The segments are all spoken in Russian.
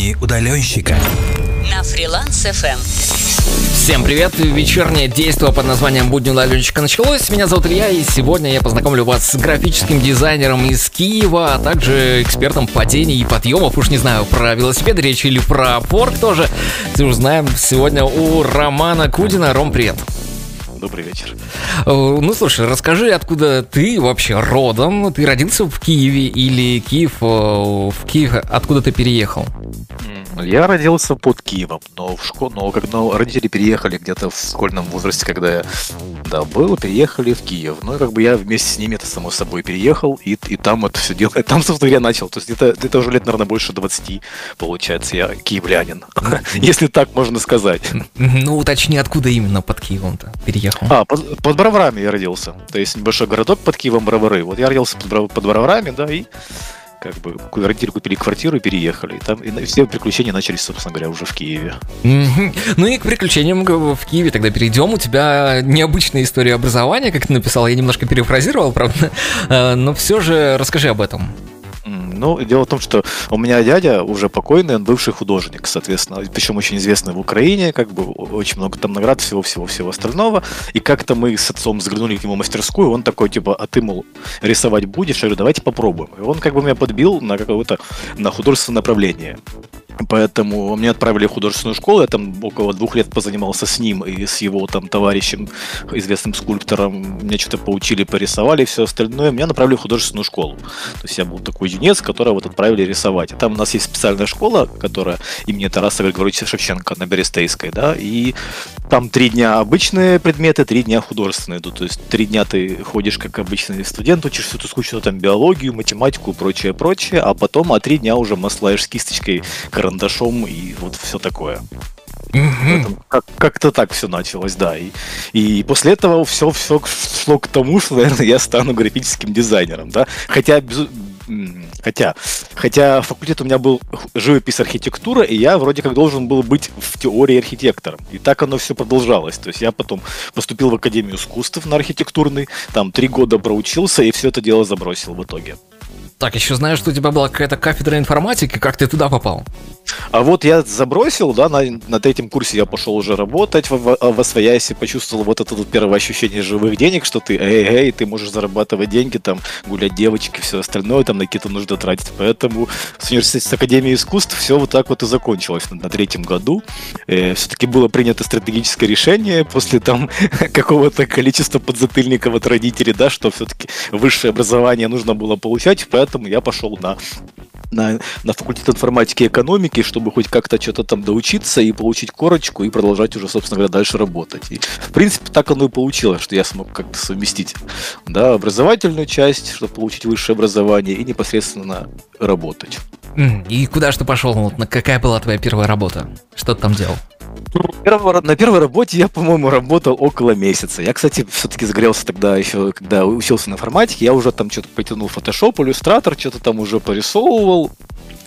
Будни удаленщика на фриланс FM. Всем привет! Вечернее действие под названием «Будни удаленщика» началось. Меня зовут Илья, и сегодня я познакомлю вас с графическим дизайнером из Киева, а также экспертом падений и подъемов. Уж не знаю, про велосипед речь или про порк тоже. Узнаем сегодня у Романа Кудина. Ром, привет! Добрый вечер. Э, ну, слушай, расскажи, откуда ты вообще родом? Ты родился в Киеве или Киев э, в Киев, откуда ты переехал? Я родился под Киевом, но в школу, но когда родители переехали где-то в школьном возрасте, когда я да, был, переехали в Киев. Ну и как бы я вместе с ними, это само собой, переехал, и, и там это все дело. Там, собственно, я начал. То есть это, это уже лет, наверное, больше 20, получается, я киевлянин. Если так можно сказать. Ну, уточни, откуда именно под Киевом-то переехал? А, под, под Броварами я родился. То есть небольшой городок под Киевом Бровары. Вот я родился под, под Броварами, да, и как бы родители купили квартиру и переехали. И там и все приключения начались, собственно говоря, уже в Киеве. Ну и к приключениям в Киеве тогда перейдем. У тебя необычная история образования, как ты написал. Я немножко перефразировал, правда. Э, но все же расскажи об этом. Ну, дело в том, что у меня дядя уже покойный, он бывший художник, соответственно, причем очень известный в Украине, как бы очень много там наград, всего-всего-всего остального. И как-то мы с отцом заглянули к нему в мастерскую, он такой, типа, а ты, мол, рисовать будешь? Я говорю, давайте попробуем. И он как бы меня подбил на какое-то, на художественное направление. Поэтому меня отправили в художественную школу, я там около двух лет позанимался с ним и с его там товарищем, известным скульптором. Меня что-то поучили, порисовали все остальное. Меня направили в художественную школу. То есть я был такой юнец, которого вот отправили рисовать. Там у нас есть специальная школа, которая имени Тараса Григорьевича Шевченко на Берестейской, да, и там три дня обычные предметы, три дня художественные идут. То есть три дня ты ходишь как обычный студент, учишь всю эту скучную там биологию, математику и прочее, прочее, а потом, а три дня уже маслаешь с кисточкой, карандашом и вот все такое. Как- как-то так все началось, да. И, и после этого все, все шло к тому, что, наверное, я стану графическим дизайнером, да. Хотя, без, хотя, хотя факультет у меня был живопись архитектура, и я вроде как должен был быть в теории архитектором. И так оно все продолжалось. То есть я потом поступил в Академию искусств на архитектурный, там три года проучился, и все это дело забросил в итоге. Так, еще знаю, что у тебя была какая-то кафедра информатики, как ты туда попал? А вот я забросил, да, на, на третьем курсе я пошел уже работать в, в, в Освоясе, почувствовал вот это вот первое ощущение живых денег, что ты, эй, эй, ты можешь зарабатывать деньги, там, гулять девочки, все остальное, там, на какие-то нужды тратить. Поэтому с университета с Академией искусств все вот так вот и закончилось на, на третьем году. Э, все-таки было принято стратегическое решение после там какого-то количества подзатыльников от родителей, да, что все-таки высшее образование нужно было получать, поэтому поэтому я пошел на на, на факультет информатики и экономики, чтобы хоть как-то что-то там доучиться и получить корочку и продолжать уже, собственно говоря, дальше работать. И, в принципе, так оно и получилось, что я смог как-то совместить да, образовательную часть, чтобы получить высшее образование, и непосредственно работать. И куда же ты пошел? Какая была твоя первая работа? Что ты там делал? На первой работе я, по-моему, работал около месяца. Я, кстати, все-таки загорелся тогда еще, когда учился на информатике, я уже там что-то потянул Photoshop, иллюстратор, что-то там уже порисовывал.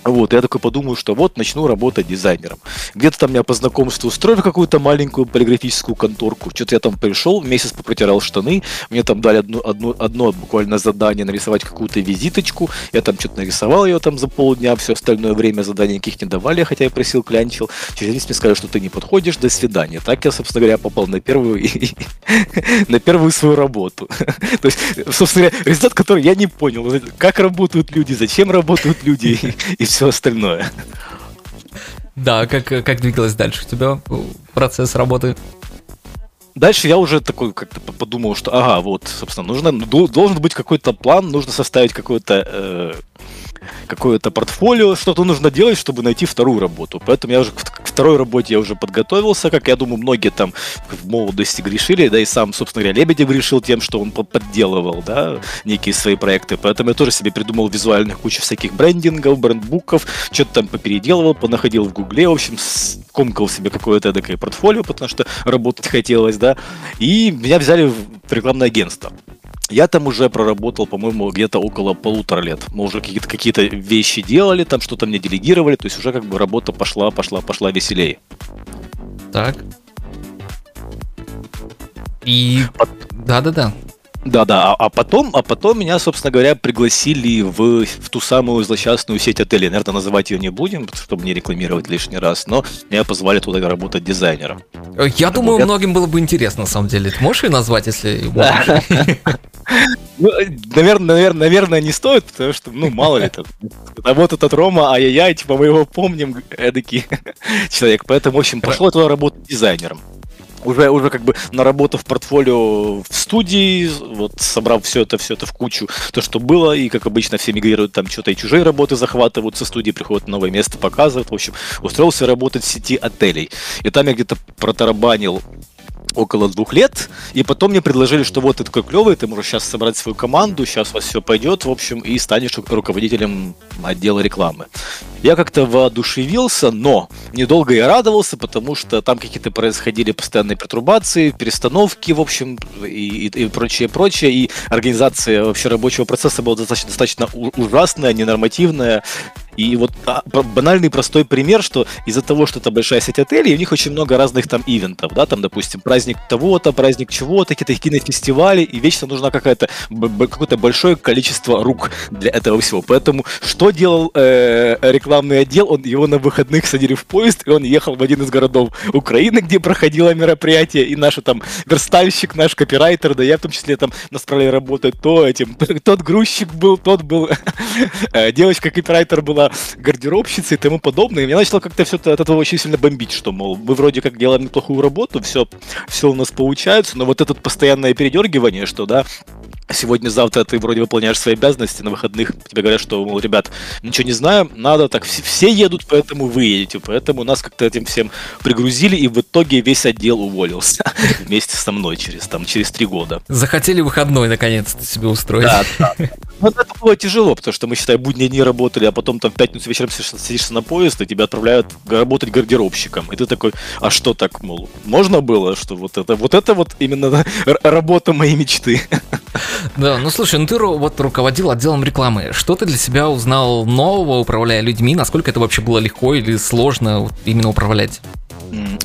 Вот, я такой подумаю, что вот начну работать дизайнером. Где-то там меня по знакомству устроили какую-то маленькую полиграфическую конторку. Что-то я там пришел, месяц попротирал штаны, мне там дали одну, одну, одно буквально задание нарисовать какую-то визиточку. Я там что-то нарисовал ее там за полдня, все остальное время задания никаких не давали, хотя я просил, клянчил. Через месяц мне сказали, что ты не подходишь, до свидания. Так я, собственно говоря, попал на первую, на первую свою работу. То есть, собственно говоря, результат, который я не понял, как работают люди, зачем работают люди, и все остальное. Да, как, как двигалось дальше у тебя процесс работы? Дальше я уже такой как-то подумал, что ага, вот, собственно, нужно, должен быть какой-то план, нужно составить какой-то э, какое-то портфолио, что-то нужно делать, чтобы найти вторую работу. Поэтому я уже к второй работе я уже подготовился, как я думаю, многие там в молодости грешили, да и сам, собственно говоря, Лебедев решил тем, что он подделывал, да, некие свои проекты. Поэтому я тоже себе придумал визуальных кучу всяких брендингов, брендбуков, что-то там попеределывал, понаходил в Гугле, в общем, скомкал себе какое-то такое портфолио, потому что работать хотелось, да, и меня взяли в рекламное агентство. Я там уже проработал, по-моему, где-то около полутора лет. Мы уже какие-то какие вещи делали, там что-то мне делегировали, то есть уже как бы работа пошла, пошла, пошла веселее. Так. И... Да-да-да. Да-да, а, а потом, а потом меня, собственно говоря, пригласили в, в ту самую злосчастную сеть отелей. Наверное, называть ее не будем, чтобы не рекламировать лишний раз, но меня позвали туда работать дизайнером. Я думаю, я... многим было бы интересно, на самом деле. Ты можешь ее назвать, если Ну, наверное, наверное, наверное, не стоит, потому что, ну, мало ли там. А вот этот Рома, ай-яй-яй, типа мы его помним, эдакий человек. Поэтому, в общем, пошел туда работать дизайнером уже, уже как бы наработав портфолио в студии, вот собрав все это, все это в кучу, то, что было, и как обычно все мигрируют там что-то и чужие работы захватывают со студии, приходят на новое место, показывают, в общем, устроился работать в сети отелей. И там я где-то протарабанил около двух лет, и потом мне предложили, что вот ты такой клевый, ты можешь сейчас собрать свою команду, сейчас у вас все пойдет, в общем, и станешь руководителем отдела рекламы. Я как-то воодушевился, но недолго я радовался, потому что там какие-то происходили постоянные пертурбации, перестановки, в общем, и, и, и прочее, прочее, и организация вообще рабочего процесса была достаточно, достаточно ужасная, ненормативная, и вот а, банальный простой пример, что из-за того, что это большая сеть отелей, у них очень много разных там ивентов, да, там, допустим, праздник того-то, праздник чего-то, какие-то кинофестивали, и вечно нужно какое-то какое-то большое количество рук для этого всего. Поэтому что делал э, рекламный отдел? Он его на выходных садили в поезд, и он ехал в один из городов Украины, где проходило мероприятие, и наш там верстальщик, наш копирайтер, да я в том числе там на справе работает, то этим, тот грузчик был, тот был, э, девочка-копирайтер была была гардеробщицей и тому подобное. И меня начало как-то все от этого очень сильно бомбить, что, мол, мы вроде как делаем неплохую работу, все, все у нас получается, но вот это постоянное передергивание, что, да, сегодня-завтра ты вроде выполняешь свои обязанности, на выходных тебе говорят, что, мол, ребят, ничего не знаем, надо так, все, все едут, поэтому вы едете, поэтому нас как-то этим всем пригрузили, и в итоге весь отдел уволился вместе со мной через, там, через три года. Захотели выходной, наконец-то, себе устроить. Да, да. Ну, это было тяжело, потому что мы, считай, будние дни работали, а потом там в пятницу вечером садишься на поезд, и тебя отправляют работать гардеробщиком. И ты такой, а что так, мол, можно было, что вот это, вот это вот именно работа моей мечты. Да, ну слушай, ну ты вот руководил отделом рекламы. Что ты для себя узнал нового, управляя людьми? Насколько это вообще было легко или сложно именно управлять?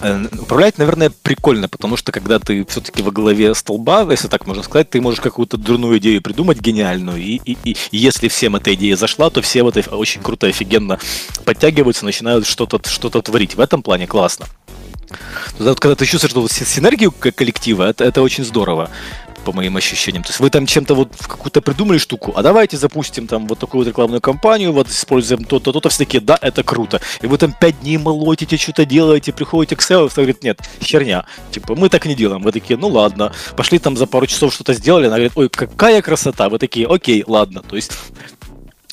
Э, управлять, наверное, прикольно, потому что когда ты все-таки во главе столба, если так можно сказать, ты можешь какую-то дурную идею придумать гениальную, и, и, и если всем эта идея зашла, то все в это очень круто, офигенно подтягиваются, начинают что-то что творить. В этом плане классно. Когда ты чувствуешь что синергию коллектива, это, это очень здорово по моим ощущениям. То есть вы там чем-то вот какую-то придумали штуку, а давайте запустим там вот такую вот рекламную кампанию, вот используем то-то, то-то, все такие, да, это круто. И вы там пять дней молотите, что-то делаете, приходите к SEO, и говорит, нет, херня. Типа, мы так не делаем. Вы такие, ну ладно. Пошли там за пару часов что-то сделали, она говорит, ой, какая красота. Вы такие, окей, ладно. То есть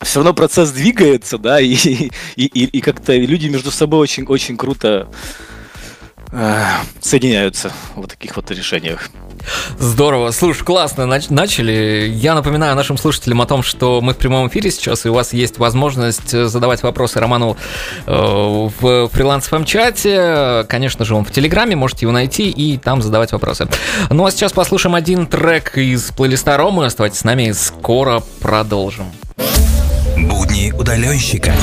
все равно процесс двигается, да, и, и, и, и как-то люди между собой очень, очень круто соединяются в таких вот решениях. Здорово. Слушай, классно начали. Я напоминаю нашим слушателям о том, что мы в прямом эфире сейчас, и у вас есть возможность задавать вопросы Роману э, в фриланс фм чате Конечно же, он в Телеграме, можете его найти и там задавать вопросы. Ну а сейчас послушаем один трек из плейлиста Ромы. Оставайтесь с нами, скоро продолжим. Будни удаленщика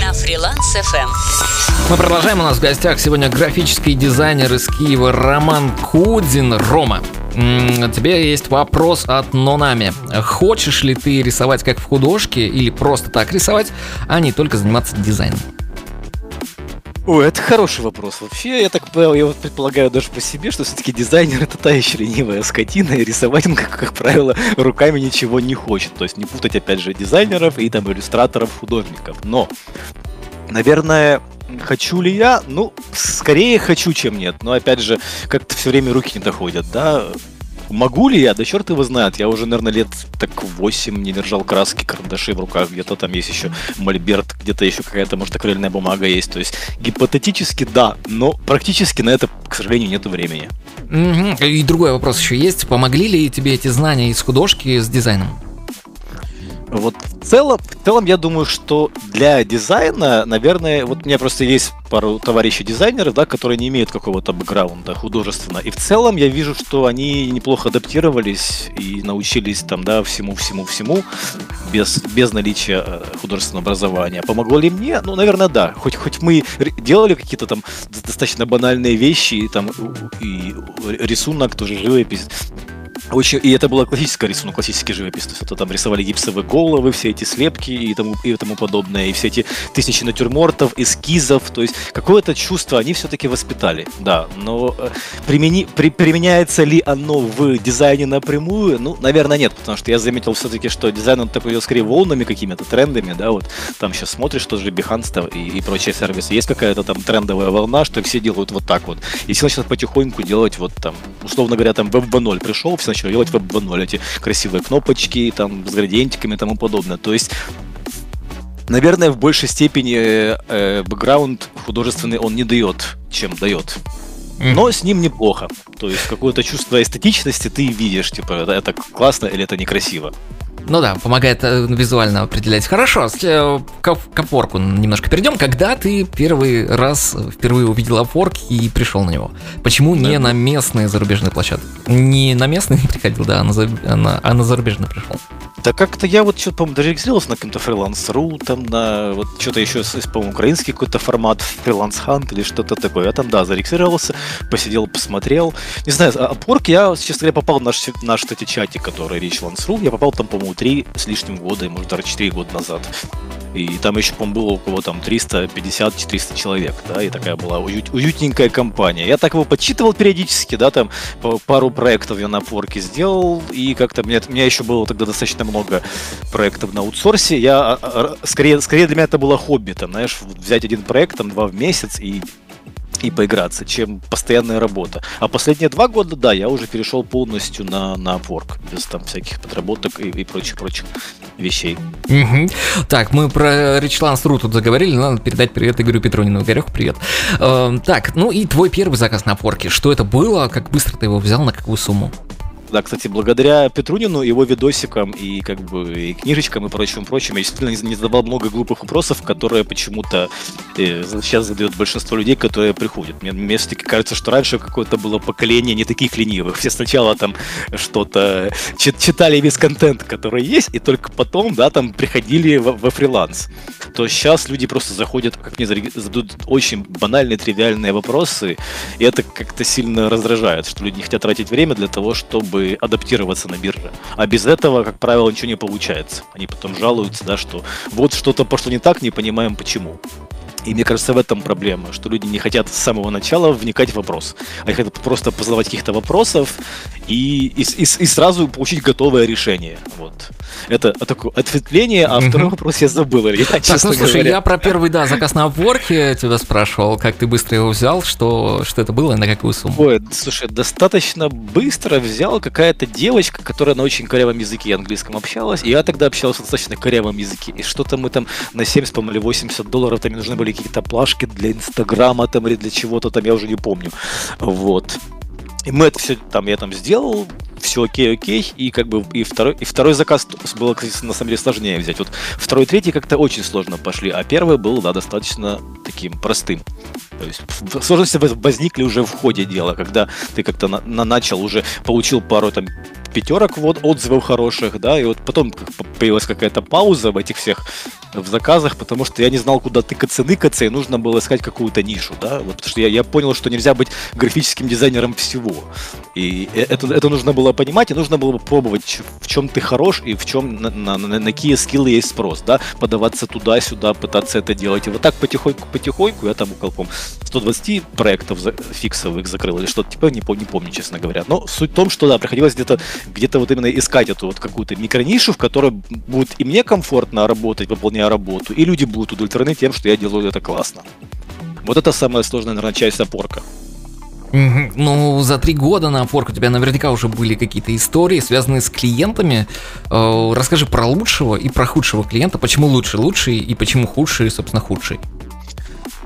на фриланс FM. Мы продолжаем. У нас в гостях сегодня графический дизайнер из Киева Роман Кудин. Рома, тебе есть вопрос от Нонами. Хочешь ли ты рисовать как в художке или просто так рисовать, а не только заниматься дизайном? Ой, это хороший вопрос. Вообще, я так я вот предполагаю даже по себе, что все-таки дизайнер это та еще ленивая скотина, и рисовать он, как, как правило, руками ничего не хочет. То есть не путать, опять же, дизайнеров и там иллюстраторов, художников. Но, наверное, Хочу ли я? Ну, скорее хочу, чем нет. Но опять же, как-то все время руки не доходят, да. Могу ли я? Да черт его знает. Я уже, наверное, лет так 8 не держал краски, карандаши в руках. Где-то там есть еще мольберт, где-то еще какая-то, может, акварельная бумага есть. То есть гипотетически да, но практически на это, к сожалению, нет времени. И другой вопрос еще есть. Помогли ли тебе эти знания из художки с дизайном? Вот в целом, в целом я думаю, что для дизайна, наверное, вот у меня просто есть пару товарищей дизайнеров, да, которые не имеют какого-то бэкграунда художественно. И в целом я вижу, что они неплохо адаптировались и научились там, да, всему-всему-всему без, без наличия э, художественного образования. Помогло ли мне? Ну, наверное, да. Хоть, хоть мы делали какие-то там достаточно банальные вещи, и, там и рисунок, тоже живопись, Очень, и это была классическая рисунок, классический живопись. То есть это там рисовали гипсовые головы, все эти слепки и тому, и тому подобное, и все эти тысячи натюрмортов, эскизов. То есть какое-то чувство они все-таки воспитали, да. Но э, примени, при, применяется ли оно в дизайне напрямую? Ну, наверное, нет, потому что я заметил все-таки, что дизайн он такой скорее волнами какими-то, трендами, да, вот там сейчас смотришь тоже Behance и, и прочие сервисы. Есть какая-то там трендовая волна, что все делают вот так вот. И все начинают потихоньку делать вот там, условно говоря, там Web 2.0 пришел, все начали делать Web 2.0, эти красивые кнопочки, там, с градиентиками и тому подобное. То есть Наверное, в большей степени э, бэкграунд художественный он не дает, чем дает. Но с ним неплохо. То есть какое-то чувство эстетичности ты видишь, типа, это, это классно или это некрасиво. Ну да, помогает э, визуально определять. Хорошо, э, к, к опорку немножко перейдем. Когда ты первый раз впервые увидел опорк и пришел на него? Почему да. не на местные зарубежные площадки? Не на местные приходил, да, а на, а на, а на зарубежные пришел. Да как-то я вот что-то, по-моему, даже на каком-то фриланс.ру, там на вот что-то еще, по-моему, украинский какой-то формат, фриланс хант или что-то такое. Я там, да, зарегистрировался, посидел, посмотрел. Не знаю, а Upwork я, честно говоря, попал в наш, наш кстати, чатик, который Richlands.ru, я попал там, по-моему, три с лишним года, может, даже четыре года назад. И там еще, по-моему, было около там 350-400 человек, да, и такая была уют, уютненькая компания. Я так его подсчитывал периодически, да, там пару проектов я на Upwork сделал, и как-то мне, у меня еще было тогда достаточно много проектов на аутсорсе. Я, а, а, скорее, скорее для меня это было хобби, там, знаешь, взять один проект, там, два в месяц и и поиграться, чем постоянная работа. А последние два года, да, я уже перешел полностью на, на Upwork, без там всяких подработок и, и прочих-прочих вещей. Угу. Так, мы про Richlands.ru тут заговорили, надо передать привет Игорю Петронину. Игорек, привет. Э, так, ну и твой первый заказ на Upwork, что это было, как быстро ты его взял, на какую сумму? Да, кстати, благодаря Петрунину, его видосикам и как бы и книжечкам и прочим прочим, я действительно не задавал много глупых вопросов, которые почему-то э, сейчас задает большинство людей, которые приходят. Мне, мне все-таки кажется, что раньше какое-то было поколение не таких ленивых. Все сначала там что-то читали весь контент, который есть, и только потом, да, там приходили во фриланс. То сейчас люди просто заходят, как мне задают очень банальные, тривиальные вопросы, и это как-то сильно раздражает, что люди не хотят тратить время для того, чтобы чтобы адаптироваться на бирже. А без этого, как правило, ничего не получается. Они потом жалуются, да, что вот что-то пошло не так, не понимаем почему. И мне кажется, в этом проблема, что люди не хотят с самого начала вникать в вопрос. Они хотят просто позадавать каких-то вопросов и, и, и, и сразу получить готовое решение. Вот. Это такое ответвление, а второй вопрос я забыл. Я, так, ну слушай, говоря. я про первый, да, заказ на обворке тебя спрашивал, как ты быстро его взял, что, что это было и на какую сумму? Ой, слушай, достаточно быстро взял какая-то девочка, которая на очень корявом языке английском общалась, и я тогда общался на достаточно корявом языке, и что-то мы там на 70, по-моему, или 80 долларов, там мне нужны были какие-то плашки для Инстаграма там или для чего-то там, я уже не помню. Вот. И мы это все там, я там сделал, все окей, окей, и как бы и второй, и второй заказ было, кстати, на самом деле сложнее взять. Вот второй, третий как-то очень сложно пошли, а первый был, да, достаточно таким простым. То есть сложности возникли уже в ходе дела, когда ты как-то на, на начал уже получил пару там пятерок вот отзывов хороших, да, и вот потом появилась какая-то пауза в этих всех в заказах, потому что я не знал, куда тыкаться, ныкаться, и нужно было искать какую-то нишу, да, вот, потому что я, я понял, что нельзя быть графическим дизайнером всего, и э, это, это нужно было понимать, и нужно было пробовать, в чем ты хорош и в чем, на, на, на, на какие скиллы есть спрос, да, подаваться туда-сюда, пытаться это делать, и вот так потихоньку-потихоньку я там около, 120 проектов за, фиксовых закрыл или что-то типа, не, не помню, честно говоря, но суть в том, что, да, приходилось где-то где-то вот именно искать эту вот какую-то микронишу, в которой будет и мне комфортно работать, выполняя работу, и люди будут удовлетворены тем, что я делаю это классно. Вот это самая сложная, наверное, часть опорка. Ну, за три года на Upwork у тебя наверняка уже были какие-то истории, связанные с клиентами. Э, расскажи про лучшего и про худшего клиента. Почему лучший лучший и почему худший, собственно, худший?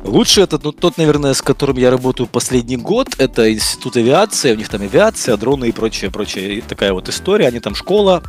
Лучше это ну, тот, наверное, с которым я работаю последний год. Это институт авиации, у них там авиация, дроны и прочее, прочее. И такая вот история. Они там школа,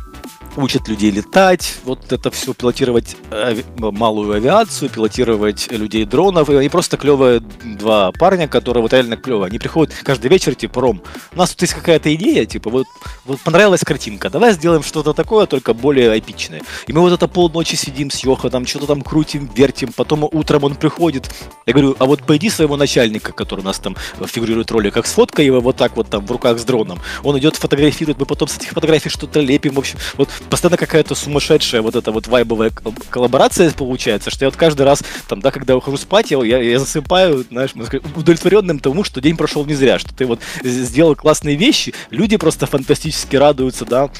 учат людей летать, вот это все пилотировать ави- малую авиацию, пилотировать людей дронов. И они просто клевые два парня, которые вот реально клевые. Они приходят каждый вечер, типа, Ром, у нас тут есть какая-то идея, типа, вот, вот понравилась картинка, давай сделаем что-то такое, только более эпичное. И мы вот это полночи сидим с Йоханом, что-то там крутим, вертим, потом утром он приходит. Я говорю, а вот пойди своего начальника, который у нас там фигурирует в роликах, сфоткай его вот так вот там в руках с дроном. Он идет фотографирует, мы потом с этих фотографий что-то лепим, в общем, вот постоянно какая-то сумасшедшая вот эта вот вайбовая коллаборация получается, что я вот каждый раз, там, да, когда ухожу спать, я, я, я засыпаю, знаешь, удовлетворенным тому, что день прошел не зря, что ты вот сделал классные вещи, люди просто фантастически радуются, да,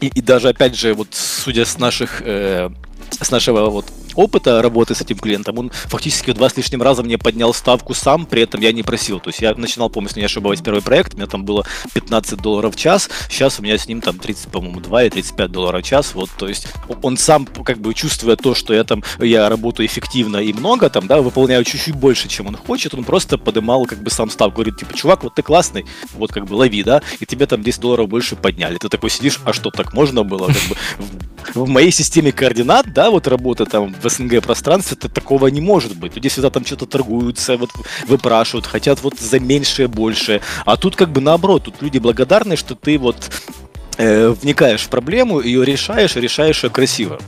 и, и даже, опять же, вот судя с наших э, с нашего вот опыта работы с этим клиентом, он фактически в два с лишним раза мне поднял ставку сам, при этом я не просил. То есть я начинал, помню, не ошибаюсь, первый проект, у меня там было 15 долларов в час, сейчас у меня с ним там 30, по-моему, 2 и 35 долларов в час, вот, то есть он сам, как бы, чувствуя то, что я там, я работаю эффективно и много, там, да, выполняю чуть-чуть больше, чем он хочет, он просто подымал, как бы, сам ставку, говорит, типа, чувак, вот ты классный, вот, как бы, лови, да, и тебе там 10 долларов больше подняли. Ты такой сидишь, а что, так можно было, как бы, в моей системе координат, да, вот работа там в СНГ пространстве, то такого не может быть. Люди всегда там что-то торгуются, вот выпрашивают, хотят вот за меньшее больше. А тут как бы наоборот, тут люди благодарны, что ты вот э, вникаешь в проблему, ее решаешь, решаешь ее красиво.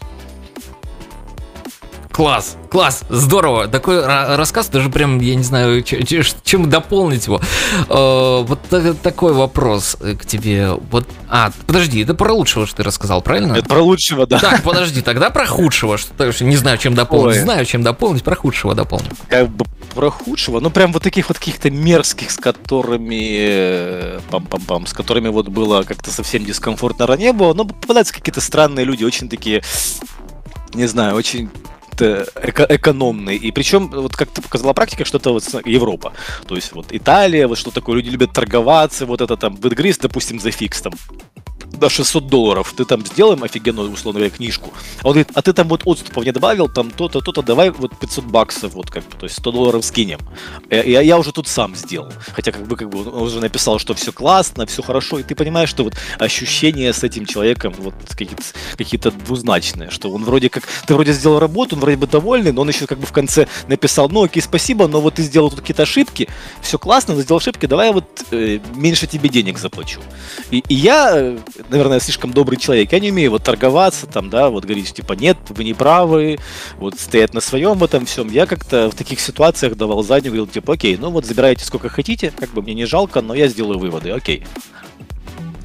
Класс, класс, здорово. Такой рассказ, даже прям, я не знаю, чем дополнить его. Э, вот такой вопрос к тебе. Вот, а, подожди, это про лучшего, что ты рассказал, правильно? Это про лучшего, да. Так, подожди, тогда про худшего, что не знаю, чем дополнить. Ой. Знаю, чем дополнить, про худшего дополнить. Как бы про худшего, ну прям вот таких вот каких-то мерзких, с которыми э, пам-пам-пам, с которыми вот было как-то совсем дискомфортно не было, но попадаются какие-то странные люди, очень такие, не знаю, очень эко экономный. И причем, вот как показала практика, что-то вот Европа. То есть вот Италия, вот что такое, люди любят торговаться, вот это там, в допустим, за фикс там до 600 долларов, ты там сделаем офигенную, условно говоря, книжку. А он говорит, а ты там вот отступов не добавил, там то-то, то-то, давай вот 500 баксов, вот как бы, то есть 100 долларов скинем. Я, я уже тут сам сделал. Хотя как бы, как бы он уже написал, что все классно, все хорошо, и ты понимаешь, что вот ощущения с этим человеком вот какие-то, какие-то двузначные, что он вроде как, ты вроде сделал работу, он вроде бы довольный, но он еще как бы в конце написал, ну окей, спасибо, но вот ты сделал тут какие-то ошибки, все классно, но сделал ошибки, давай я вот э, меньше тебе денег заплачу. И, и я э, наверное, слишком добрый человек. Я не умею вот торговаться, там, да, вот говорить, типа, нет, вы не правы, вот стоять на своем в этом всем. Я как-то в таких ситуациях давал заднюю, говорил, типа, окей, ну вот забирайте сколько хотите, как бы мне не жалко, но я сделаю выводы, окей.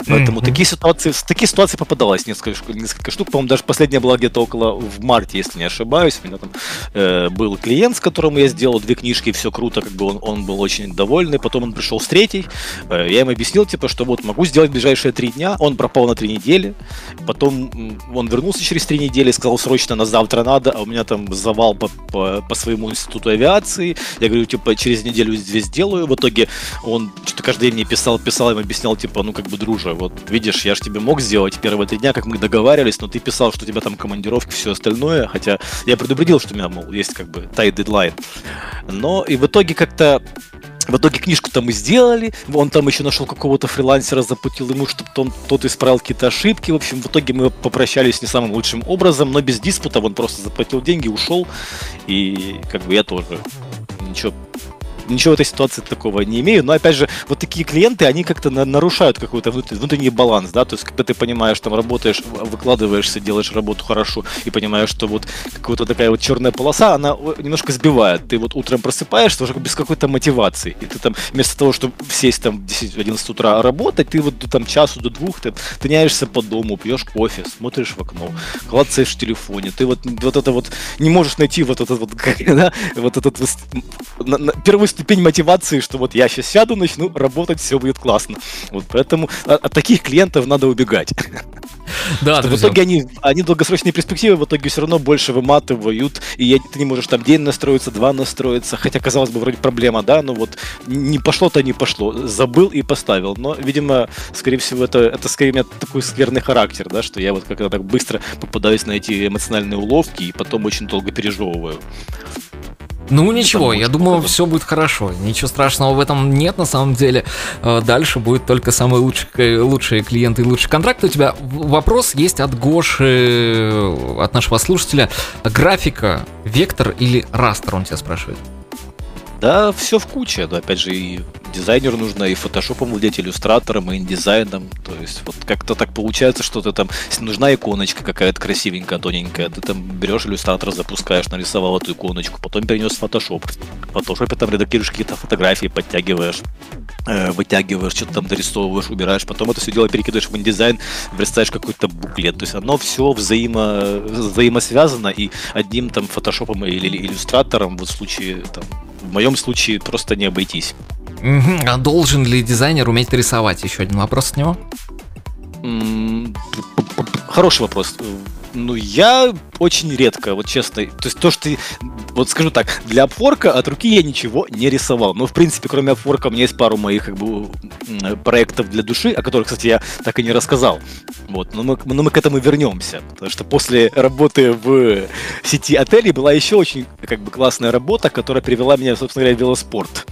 Поэтому mm-hmm. такие ситуации, такие ситуации попадалось несколько, несколько штук. По-моему, даже последняя была где-то около в марте, если не ошибаюсь. У меня там э, был клиент, с которым я сделал две книжки, все круто, как бы он, он был очень довольный. Потом он пришел с третьей. Э, я ему объяснил, типа, что вот могу сделать в ближайшие три дня. Он пропал на три недели. Потом он вернулся через три недели, сказал срочно на завтра надо, а у меня там завал по, по, по своему институту авиации. Я говорю, типа, через неделю здесь сделаю. В итоге он что-то каждый день мне писал, писал, им объяснял, типа, ну как бы друже, вот видишь, я же тебе мог сделать первые три дня, как мы договаривались, но ты писал, что у тебя там командировки, все остальное, хотя я предупредил, что у меня, мол, есть как бы tight дедлайн. Но и в итоге как-то в итоге книжку-то мы сделали, он там еще нашел какого-то фрилансера, запутил ему, чтобы он, тот исправил какие-то ошибки. В общем, в итоге мы попрощались не самым лучшим образом, но без диспута он просто заплатил деньги, ушел. И как бы я тоже ничего ничего в этой ситуации такого не имею. Но опять же, вот такие клиенты, они как-то на, нарушают какой-то внутренний баланс, да, то есть когда ты понимаешь, там работаешь, выкладываешься, делаешь работу хорошо и понимаешь, что вот какая-то такая вот черная полоса, она немножко сбивает. Ты вот утром просыпаешься уже без какой-то мотивации, и ты там вместо того, чтобы сесть там в 10-11 утра работать, ты вот там часу до двух, ты тыняешься по дому, пьешь кофе, смотришь в окно, клацаешь в телефоне, ты вот, вот это вот не можешь найти вот этот вот, да, вот этот вот, на, на, первый ступень мотивации, что вот я сейчас сяду, начну работать, все будет классно. Вот поэтому от, от таких клиентов надо убегать. Да, в итоге они, они долгосрочные перспективы в итоге все равно больше выматывают, и ты не можешь там день настроиться, два настроиться, хотя, казалось бы, вроде проблема, да, но вот не пошло-то не пошло, забыл и поставил, но, видимо, скорее всего, это, это скорее у меня такой скверный характер, да, что я вот как-то так быстро попадаюсь на эти эмоциональные уловки и потом очень долго пережевываю. Ну ничего, я думаю, все будет хорошо. Ничего страшного в этом нет на самом деле. Э, дальше будет только самые лучшие, лучшие клиенты и лучший контракт. У тебя вопрос есть от Гоши, э, от нашего слушателя. Графика, вектор или растер, он тебя спрашивает. Да, все в куче. Но опять же, и дизайнеру нужно, и фотошопом владеть, иллюстратором, и индизайном. То есть вот как-то так получается, что ты там, если нужна иконочка какая-то красивенькая, тоненькая, ты там берешь иллюстратор, запускаешь, нарисовал эту иконочку, потом перенес в фотошоп. В фотошопе там редактируешь какие-то фотографии, подтягиваешь э, вытягиваешь, что-то там дорисовываешь, убираешь, потом это все дело перекидываешь в индизайн, врастаешь какой-то буклет. То есть оно все взаимо, взаимосвязано, и одним там фотошопом или иллюстратором, вот в случае там, в моем случае просто не обойтись. А должен ли дизайнер уметь рисовать? Еще один вопрос от него. Хороший вопрос. Ну, я очень редко, вот честно. То есть то, что. Вот скажу так, для обфорка от руки я ничего не рисовал. Но, в принципе, кроме обфорка, у меня есть пару моих как бы проектов для души, о которых, кстати, я так и не рассказал. Вот, но мы, но мы к этому вернемся. Потому что после работы в сети отелей была еще очень как бы классная работа, которая привела меня, собственно говоря, в велоспорт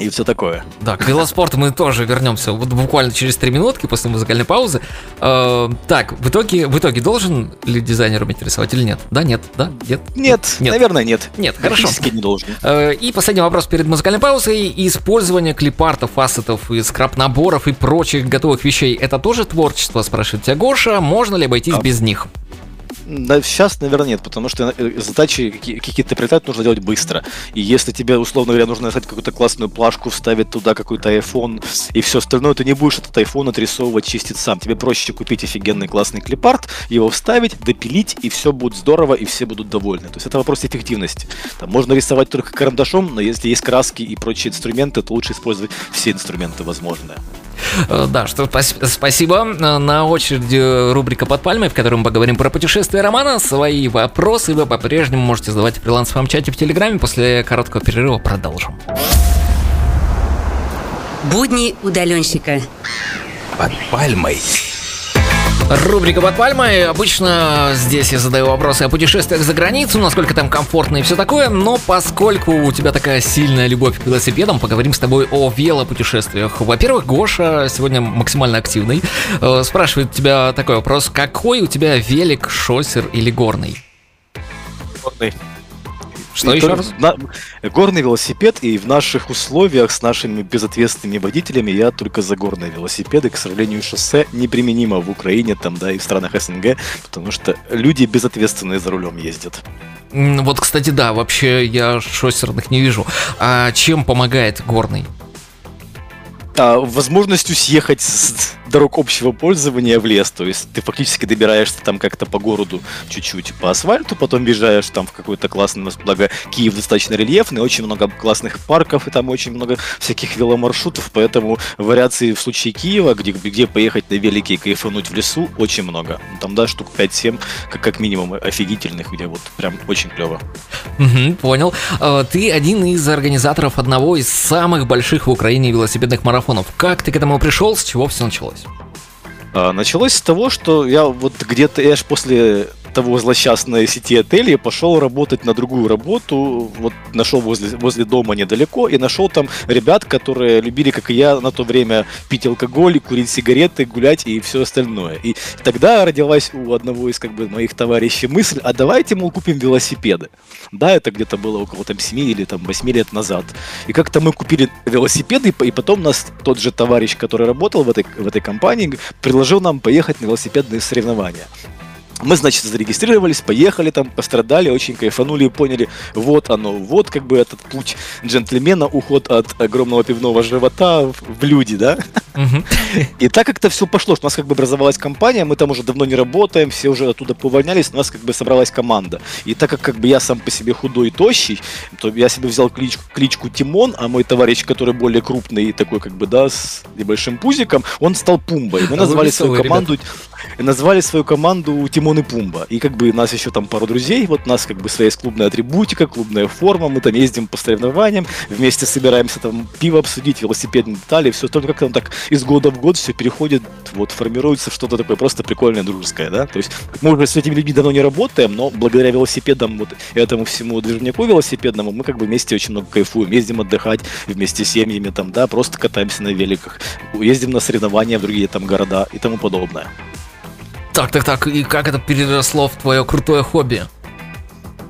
и все такое. Да, к велоспорту мы тоже вернемся вот буквально через три минутки после музыкальной паузы. Э, так, в итоге, в итоге должен ли дизайнер уметь рисовать или нет? Да, нет, да, нет? Нет, нет. наверное, нет. Нет, хорошо. не должен. Э, и последний вопрос перед музыкальной паузой. Использование клипартов, фасетов и скраб-наборов и прочих готовых вещей – это тоже творчество, спрашивает тебя Гоша. Можно ли обойтись а. без них? Сейчас, наверное, нет, потому что э, задачи какие-то прилетают нужно делать быстро. И если тебе, условно говоря, нужно написать какую-то классную плашку, вставить туда какой-то iPhone и все остальное, ты не будешь этот iPhone отрисовывать, чистить сам. Тебе проще купить офигенный классный клипарт, его вставить, допилить, и все будет здорово, и все будут довольны. То есть это вопрос эффективности. Там можно рисовать только карандашом, но если есть краски и прочие инструменты, то лучше использовать все инструменты возможные. Э, да, что спасибо. На очереди рубрика «Под пальмой», в которой мы поговорим про путешествие романа. Свои вопросы вы по-прежнему можете задавать в фрилансовом чате в Телеграме. После короткого перерыва продолжим. Будни удаленщика. Под пальмой. Рубрика «Под пальмой». Обычно здесь я задаю вопросы о путешествиях за границу, насколько там комфортно и все такое, но поскольку у тебя такая сильная любовь к велосипедам, поговорим с тобой о велопутешествиях. Во-первых, Гоша сегодня максимально активный. Э, спрашивает тебя такой вопрос. Какой у тебя велик, шоссер или горный? Горный. Что еще раз? На, горный велосипед, и в наших условиях с нашими безответственными водителями я только за горные велосипеды. К сожалению, шоссе неприменимо в Украине, там, да, и в странах СНГ, потому что люди безответственные за рулем ездят. Вот, кстати, да, вообще я шоссерных не вижу. А чем помогает горный? а, возможностью съехать с дорог общего пользования в лес. То есть ты фактически добираешься там как-то по городу чуть-чуть по асфальту, потом въезжаешь там в какой-то классный, благо Киев достаточно рельефный, очень много классных парков и там очень много всяких веломаршрутов, поэтому вариаций в случае Киева, где, где поехать на велике и кайфануть в лесу, очень много. Там, да, штук 5-7, как, как минимум, офигительных, где вот прям очень клево. Угу, понял. А, ты один из организаторов одного из самых больших в Украине велосипедных марафонов. Как ты к этому пришел, с чего все началось? А, началось с того, что я вот где-то, я аж после того злосчастной сети отелей пошел работать на другую работу, вот нашел возле, возле дома недалеко и нашел там ребят, которые любили, как и я, на то время пить алкоголь, курить сигареты, гулять и все остальное. И тогда родилась у одного из как бы моих товарищей мысль, а давайте, мол, купим велосипеды. Да, это где-то было около там 7 или там 8 лет назад. И как-то мы купили велосипеды, и потом нас тот же товарищ, который работал в этой, в этой компании, предложил нам поехать на велосипедные соревнования. Мы, значит, зарегистрировались, поехали там, пострадали, очень кайфанули и поняли, вот оно, вот как бы этот путь джентльмена, уход от огромного пивного живота в люди, да? И так как-то все пошло, что у нас как бы образовалась компания, мы там уже давно не работаем, все уже оттуда повольнялись, у нас как бы собралась команда. И так как как бы я сам по себе худой и тощий, то я себе взял кличку, кличку Тимон, а мой товарищ, который более крупный и такой как бы, да, с небольшим пузиком, он стал Пумбой. Мы а назвали свою команду... Ребята назвали свою команду Тимон и Пумба. И как бы нас еще там пару друзей, вот у нас как бы своя есть клубная атрибутика, клубная форма, мы там ездим по соревнованиям, вместе собираемся там пиво обсудить, велосипедные детали, все только как там так из года в год все переходит, вот формируется что-то такое просто прикольное, дружеское, да. То есть мы уже с этими людьми давно не работаем, но благодаря велосипедам, вот этому всему движнику велосипедному, мы как бы вместе очень много кайфуем, ездим отдыхать вместе с семьями там, да, просто катаемся на великах, ездим на соревнования в другие там города и тому подобное. Так, так, так, и как это переросло в твое крутое хобби?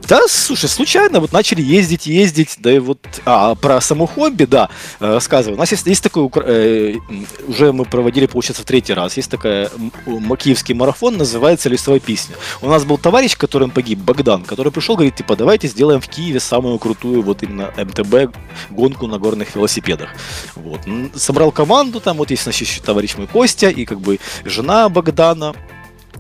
Да, слушай, случайно вот начали ездить, ездить, да и вот, а, про само хобби, да, э, рассказываю. У нас есть, есть такой, э, уже мы проводили, получается, в третий раз, есть такая киевский марафон, называется «Лесовая песня». У нас был товарищ, которым погиб, Богдан, который пришел, говорит, типа, давайте сделаем в Киеве самую крутую вот именно МТБ гонку на горных велосипедах. Вот. Собрал команду, там вот есть, значит, товарищ мой Костя и как бы жена Богдана,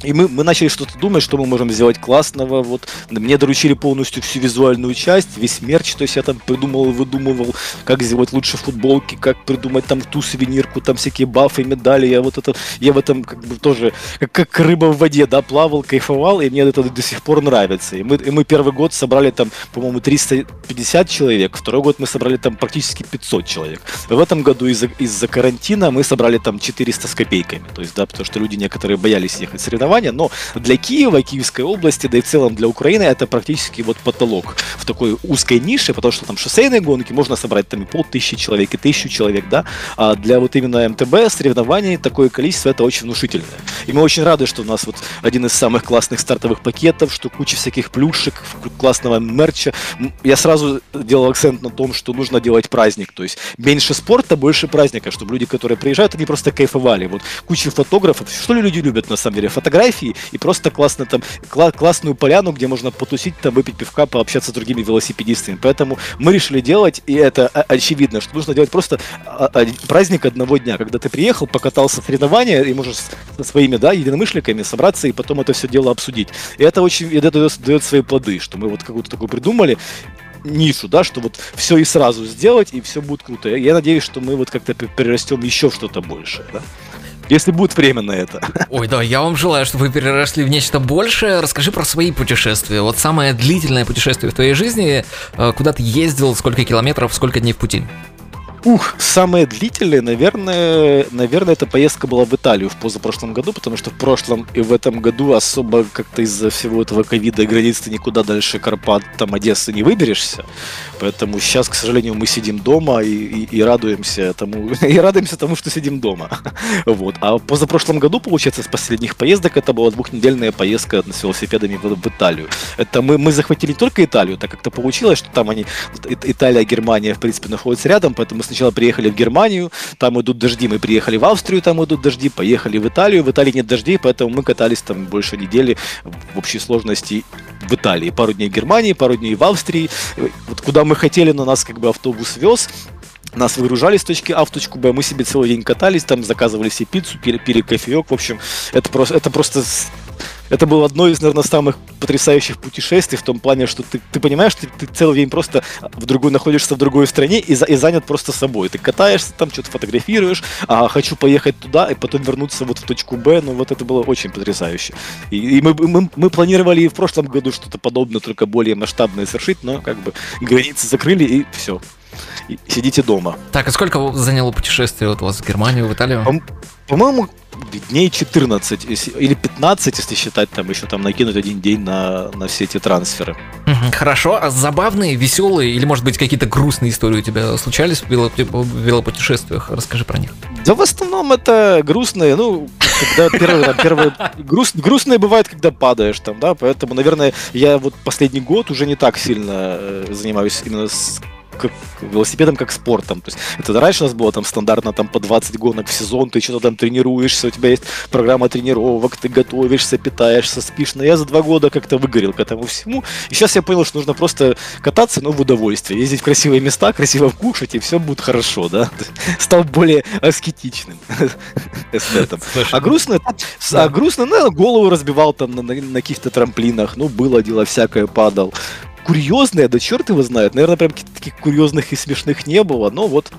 и мы, мы начали что-то думать, что мы можем сделать классного. Вот мне доручили полностью всю визуальную часть, весь мерч, то есть я там придумывал, выдумывал, как сделать лучше футболки, как придумать там ту сувенирку, там всякие бафы, медали. Я вот это, я в этом как бы тоже как, как рыба в воде, да, плавал, кайфовал, и мне это до сих пор нравится. И мы, и мы первый год собрали там, по-моему, 350 человек, второй год мы собрали там практически 500 человек. В этом году из-за из карантина мы собрали там 400 с копейками, то есть, да, потому что люди некоторые боялись ехать соревноваться соревнования, но для Киева, Киевской области, да и в целом для Украины это практически вот потолок в такой узкой нише, потому что там шоссейные гонки можно собрать там и полтысячи человек, и тысячу человек, да, а для вот именно МТБ соревнований такое количество это очень внушительное. И мы очень рады, что у нас вот один из самых классных стартовых пакетов, что куча всяких плюшек, классного мерча. Я сразу делал акцент на том, что нужно делать праздник, то есть меньше спорта, больше праздника, чтобы люди, которые приезжают, они просто кайфовали. Вот куча фотографов, что ли люди любят на самом деле? Фотографии фотографии и просто классно там кла- классную поляну, где можно потусить, там выпить пивка, пообщаться с другими велосипедистами. Поэтому мы решили делать, и это очевидно, что нужно делать просто а, а, праздник одного дня, когда ты приехал, покатался соревнования и можешь со своими, да, единомышленниками собраться и потом это все дело обсудить. И это очень, это дает, свои плоды, что мы вот какую-то такую придумали, нишу, да, что вот все и сразу сделать, и все будет круто. Я надеюсь, что мы вот как-то перерастем еще что-то большее, да. Если будет время на это. Ой, да, я вам желаю, чтобы вы переросли в нечто большее. Расскажи про свои путешествия. Вот самое длительное путешествие в твоей жизни. Э, куда ты ездил, сколько километров, сколько дней в пути? Ух, самое длительное, наверное, наверное, эта поездка была в Италию в позапрошлом году, потому что в прошлом и в этом году особо как-то из-за всего этого ковида и границ ты никуда дальше Карпат, там, Одессы не выберешься. Поэтому сейчас, к сожалению, мы сидим дома и, и, и радуемся тому, и радуемся тому, что сидим дома. Вот. А позапрошлом году, получается, с последних поездок это была двухнедельная поездка с велосипедами в, в Италию. Это мы, мы захватили не только Италию, так как-то получилось, что там они, Италия, Германия, в принципе, находятся рядом, поэтому сначала приехали в Германию, там идут дожди, мы приехали в Австрию, там идут дожди, поехали в Италию, в Италии нет дождей, поэтому мы катались там больше недели в общей сложности в Италии. Пару дней в Германии, пару дней в Австрии. Вот куда мы хотели, но нас как бы автобус вез, нас выгружали с точки А в точку Б, мы себе целый день катались, там заказывали себе пиццу, пили, пили кофеек, в общем, это просто, это просто это было одно из, наверное, самых потрясающих путешествий в том плане, что ты, ты понимаешь, ты, ты целый день просто в другой находишься в другой стране и, за, и занят просто собой. Ты катаешься там, что-то фотографируешь, а хочу поехать туда и потом вернуться вот в точку Б. Ну вот это было очень потрясающе. И, и мы, мы, мы планировали и в прошлом году что-то подобное, только более масштабное совершить, но как бы границы закрыли и все. И сидите дома. Так, а сколько заняло путешествие вот у вас в Германию, в Италию? По-моему, дней 14 или 15, если считать, там еще там накинуть один день на, на все эти трансферы. Хорошо, а забавные, веселые или, может быть, какие-то грустные истории у тебя случались в велопутешествиях? Расскажи про них. Да в основном это грустные, ну, когда первые, там, первые груст, грустные бывают, когда падаешь там, да, поэтому, наверное, я вот последний год уже не так сильно э, занимаюсь именно с как велосипедом как спортом. То есть это раньше у нас было там стандартно там по 20 гонок в сезон, ты что-то там тренируешься, у тебя есть программа тренировок, ты готовишься, питаешься, спишь. Но я за два года как-то выгорел к этому всему. И сейчас я понял, что нужно просто кататься, но в удовольствие. Ездить в красивые места, красиво кушать, и все будет хорошо, да. Стал более аскетичным эстетом. А грустно, а грустно, ну, голову разбивал там на каких-то трамплинах, ну, было дело всякое, падал курьезные, да черт его знает. Наверное, прям таких курьезных и смешных не было, но вот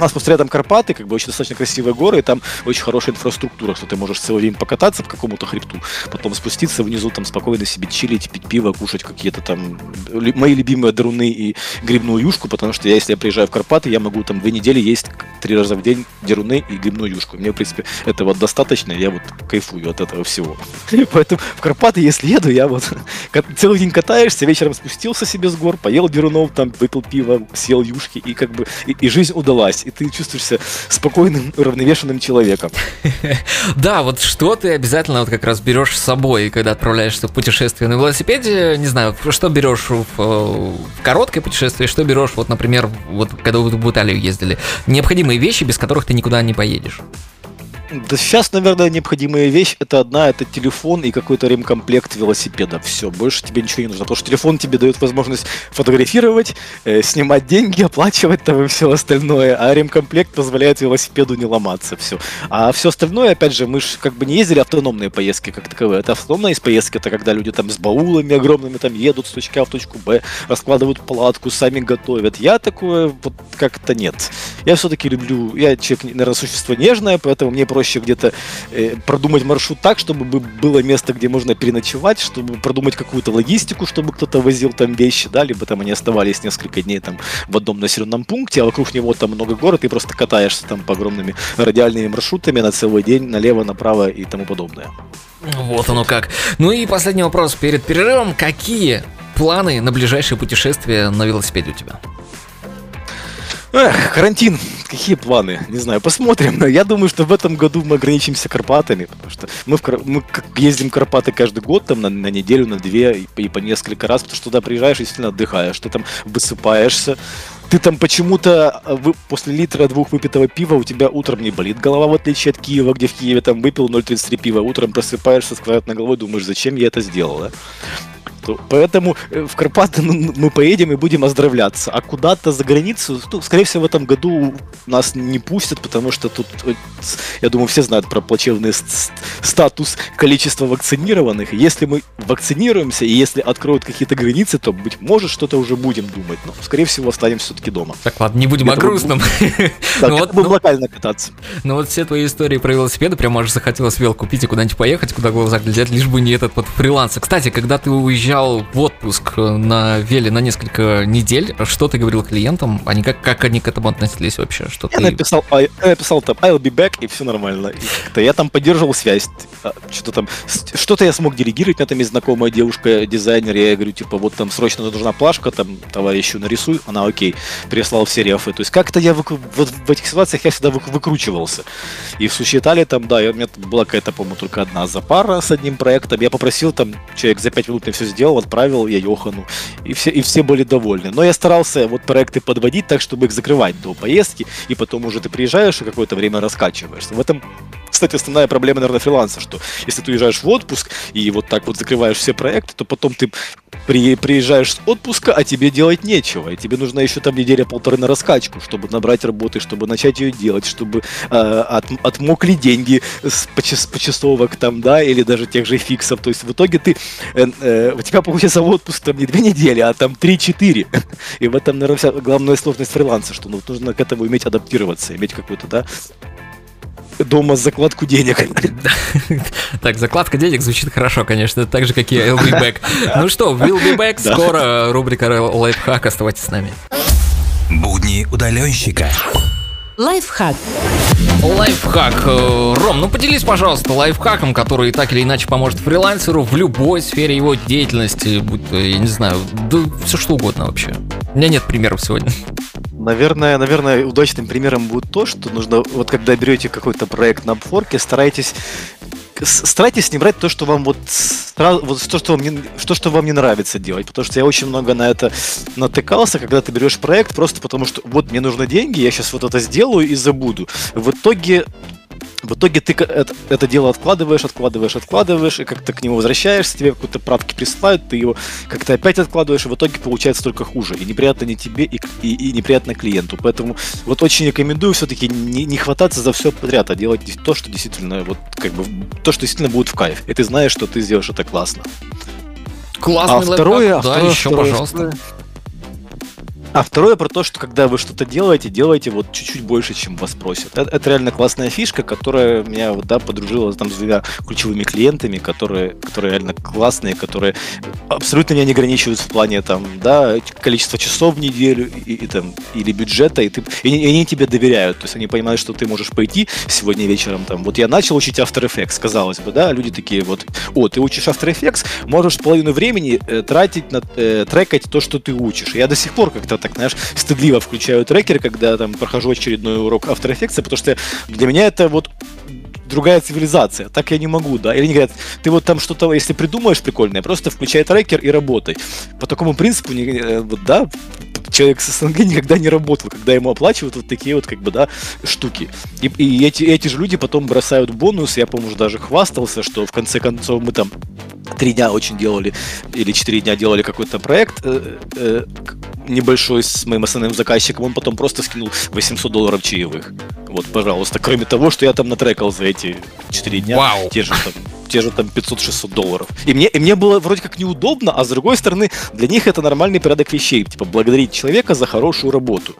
у нас просто рядом Карпаты, как бы очень достаточно красивые горы, и там очень хорошая инфраструктура, что ты можешь целый день покататься по какому-то хребту, потом спуститься внизу, там спокойно себе чилить, пить пиво, кушать какие-то там мои любимые даруны и грибную юшку, потому что я, если я приезжаю в Карпаты, я могу там две недели есть три раза в день деруны и грибную юшку. Мне, в принципе, этого достаточно, я вот кайфую от этого всего. Поэтому в Карпаты, если еду, я вот целый день катаешься, вечером спустился себе с гор, поел дерунов, там выпил пиво, съел юшки, и как бы и, и жизнь удалась и ты чувствуешь себя спокойным, уравновешенным человеком. Да, вот что ты обязательно вот как раз берешь с собой, когда отправляешься в путешествие на велосипеде, не знаю, что берешь в, э, короткое путешествие, что берешь, вот, например, вот когда вы в Италию ездили, необходимые вещи, без которых ты никуда не поедешь. Да сейчас, наверное, необходимая вещь это одна, это телефон и какой-то ремкомплект велосипеда. Все, больше тебе ничего не нужно. Потому что телефон тебе дает возможность фотографировать, э, снимать деньги, оплачивать там и все остальное, а ремкомплект позволяет велосипеду не ломаться. Все. А все остальное, опять же, мы же как бы не ездили автономные поездки как таковые. Это автономные поездки, это когда люди там с баулами огромными там едут с точки А в точку Б, раскладывают палатку, сами готовят. Я такое вот как-то нет. Я все-таки люблю, я человек, наверное, существо нежное, поэтому мне просто проще где-то э, продумать маршрут так, чтобы было место, где можно переночевать, чтобы продумать какую-то логистику, чтобы кто-то возил там вещи, да, либо там они оставались несколько дней там в одном населенном пункте, а вокруг него там много город, и просто катаешься там по огромными радиальными маршрутами на целый день, налево, направо и тому подобное. Вот оно как. Ну и последний вопрос перед перерывом. Какие планы на ближайшее путешествие на велосипеде у тебя? Эх, карантин, какие планы? Не знаю, посмотрим. Но я думаю, что в этом году мы ограничимся Карпатами, потому что мы, в, мы ездим в Карпаты каждый год, там, на, на неделю, на две, и, и по несколько раз, потому что туда приезжаешь и сильно отдыхаешь, ты там высыпаешься, ты там почему-то вы, после литра двух выпитого пива у тебя утром не болит голова, в отличие от Киева, где в Киеве там выпил 0,33 пива, утром просыпаешься с квадратной головой, думаешь, зачем я это сделал, да? Поэтому э, в Карпаты мы поедем и будем оздоровляться. А куда-то за границу, ну, скорее всего, в этом году нас не пустят, потому что тут, э, я думаю, все знают про плачевный статус количества вакцинированных. Если мы вакцинируемся, и если откроют какие-то границы, то, быть может, что-то уже будем думать. Но, скорее всего, останемся все-таки дома. Так, ладно, не будем о грустном. Да, ну, вот, будем локально кататься. Ну вот все твои истории про велосипеды, прям аж захотелось вел купить и куда-нибудь поехать, куда глаза глядят, лишь бы не этот вот фриланс. Кстати, когда ты уезжал уезжал в отпуск на Веле на несколько недель. Что ты говорил клиентам? Они как, как они к этому относились вообще? Что я ты... написал, я написал там I'll be back, и все нормально. И я там поддерживал связь. А, что-то там, что-то я смог делегировать, у меня там есть знакомая девушка, дизайнер, я говорю, типа, вот там срочно нужна плашка, там, товарищу нарисуй, она окей, прислал все рефы. То есть как-то я вот в этих ситуациях я всегда выкручивался. И в Сущетале там, да, у меня была какая-то, по-моему, только одна запара с одним проектом. Я попросил там, человек за 5 минут мне все сделал, отправил я Йохану, и все, и все были довольны. Но я старался вот проекты подводить так, чтобы их закрывать до поездки, и потом уже ты приезжаешь и какое-то время раскачиваешься. В этом кстати, основная проблема, наверное, фриланса, что если ты уезжаешь в отпуск и вот так вот закрываешь все проекты, то потом ты при, приезжаешь с отпуска, а тебе делать нечего. И тебе нужна еще там неделя-полторы на раскачку, чтобы набрать работы, чтобы начать ее делать, чтобы э, от, отмокли деньги с почас, почасовок там, да, или даже тех же фиксов. То есть в итоге ты, э, э, у тебя получается отпуск там не две недели, а там три-четыре. И в этом, наверное, вся главная сложность фриланса, что ну, нужно к этому уметь адаптироваться, иметь какой-то, да, дома закладку денег. Так, закладка денег звучит хорошо, конечно, так же, как и I'll be back. Ну что, we'll be back, скоро рубрика лайфхак, оставайтесь с нами. Будни удаленщика. Лайфхак. Лайфхак. Э, Ром, ну поделись, пожалуйста, лайфхаком, который так или иначе поможет фрилансеру в любой сфере его деятельности, будь то, я не знаю, да все что угодно вообще. У меня нет примеров сегодня. Наверное, наверное, удачным примером будет то, что нужно, вот когда берете какой-то проект на Upwork, старайтесь старайтесь не брать то, что вам вот, вот то, что вам не, то, что вам не нравится делать, потому что я очень много на это натыкался, когда ты берешь проект просто потому, что вот мне нужны деньги, я сейчас вот это сделаю и забуду. В итоге в итоге ты это, это дело откладываешь, откладываешь, откладываешь, и как-то к нему возвращаешься, тебе какие-то правки присылают, ты его как-то опять откладываешь, и в итоге получается только хуже. И неприятно не тебе, и, и, и неприятно клиенту. Поэтому вот очень рекомендую все-таки не, не хвататься за все подряд, а делать то, что действительно, вот как бы, то, что действительно будет в кайф. И ты знаешь, что ты сделаешь это классно. Классно. А второе, а да, второе, еще, второе, пожалуйста. А второе про то, что когда вы что-то делаете, делайте вот чуть-чуть больше, чем вас просят. Это, это реально классная фишка, которая меня вот, да, подружила там с двумя ключевыми клиентами, которые, которые реально классные, которые абсолютно меня не ограничивают в плане там, да, количества часов в неделю и, и там, или бюджета, и, ты, и, и они тебе доверяют. То есть они понимают, что ты можешь пойти сегодня вечером там. Вот я начал учить After Effects, казалось бы, да, люди такие вот, о, ты учишь After Effects, можешь половину времени э, тратить на э, трекать то, что ты учишь. Я до сих пор как-то так, знаешь, стыдливо включаю трекер, когда там прохожу очередной урок After Effects, потому что для меня это вот другая цивилизация. Так я не могу, да. Или они говорят, ты вот там что-то, если придумаешь прикольное, просто включай трекер и работай. По такому принципу, э, вот, да, человек с СНГ никогда не работал, когда ему оплачивают вот такие вот, как бы, да, штуки. И, и эти, эти же люди потом бросают бонус, я, по-моему, даже хвастался, что в конце концов мы там три дня очень делали, или четыре дня делали какой-то проект э, э, небольшой с моим основным заказчиком, он потом просто скинул 800 долларов чаевых. Вот, пожалуйста. Кроме того, что я там натрекал за эти четыре дня. Вау. Те же там те же там 500-600 долларов. И мне, и мне было вроде как неудобно, а с другой стороны, для них это нормальный порядок вещей. Типа, благодарить человека за хорошую работу.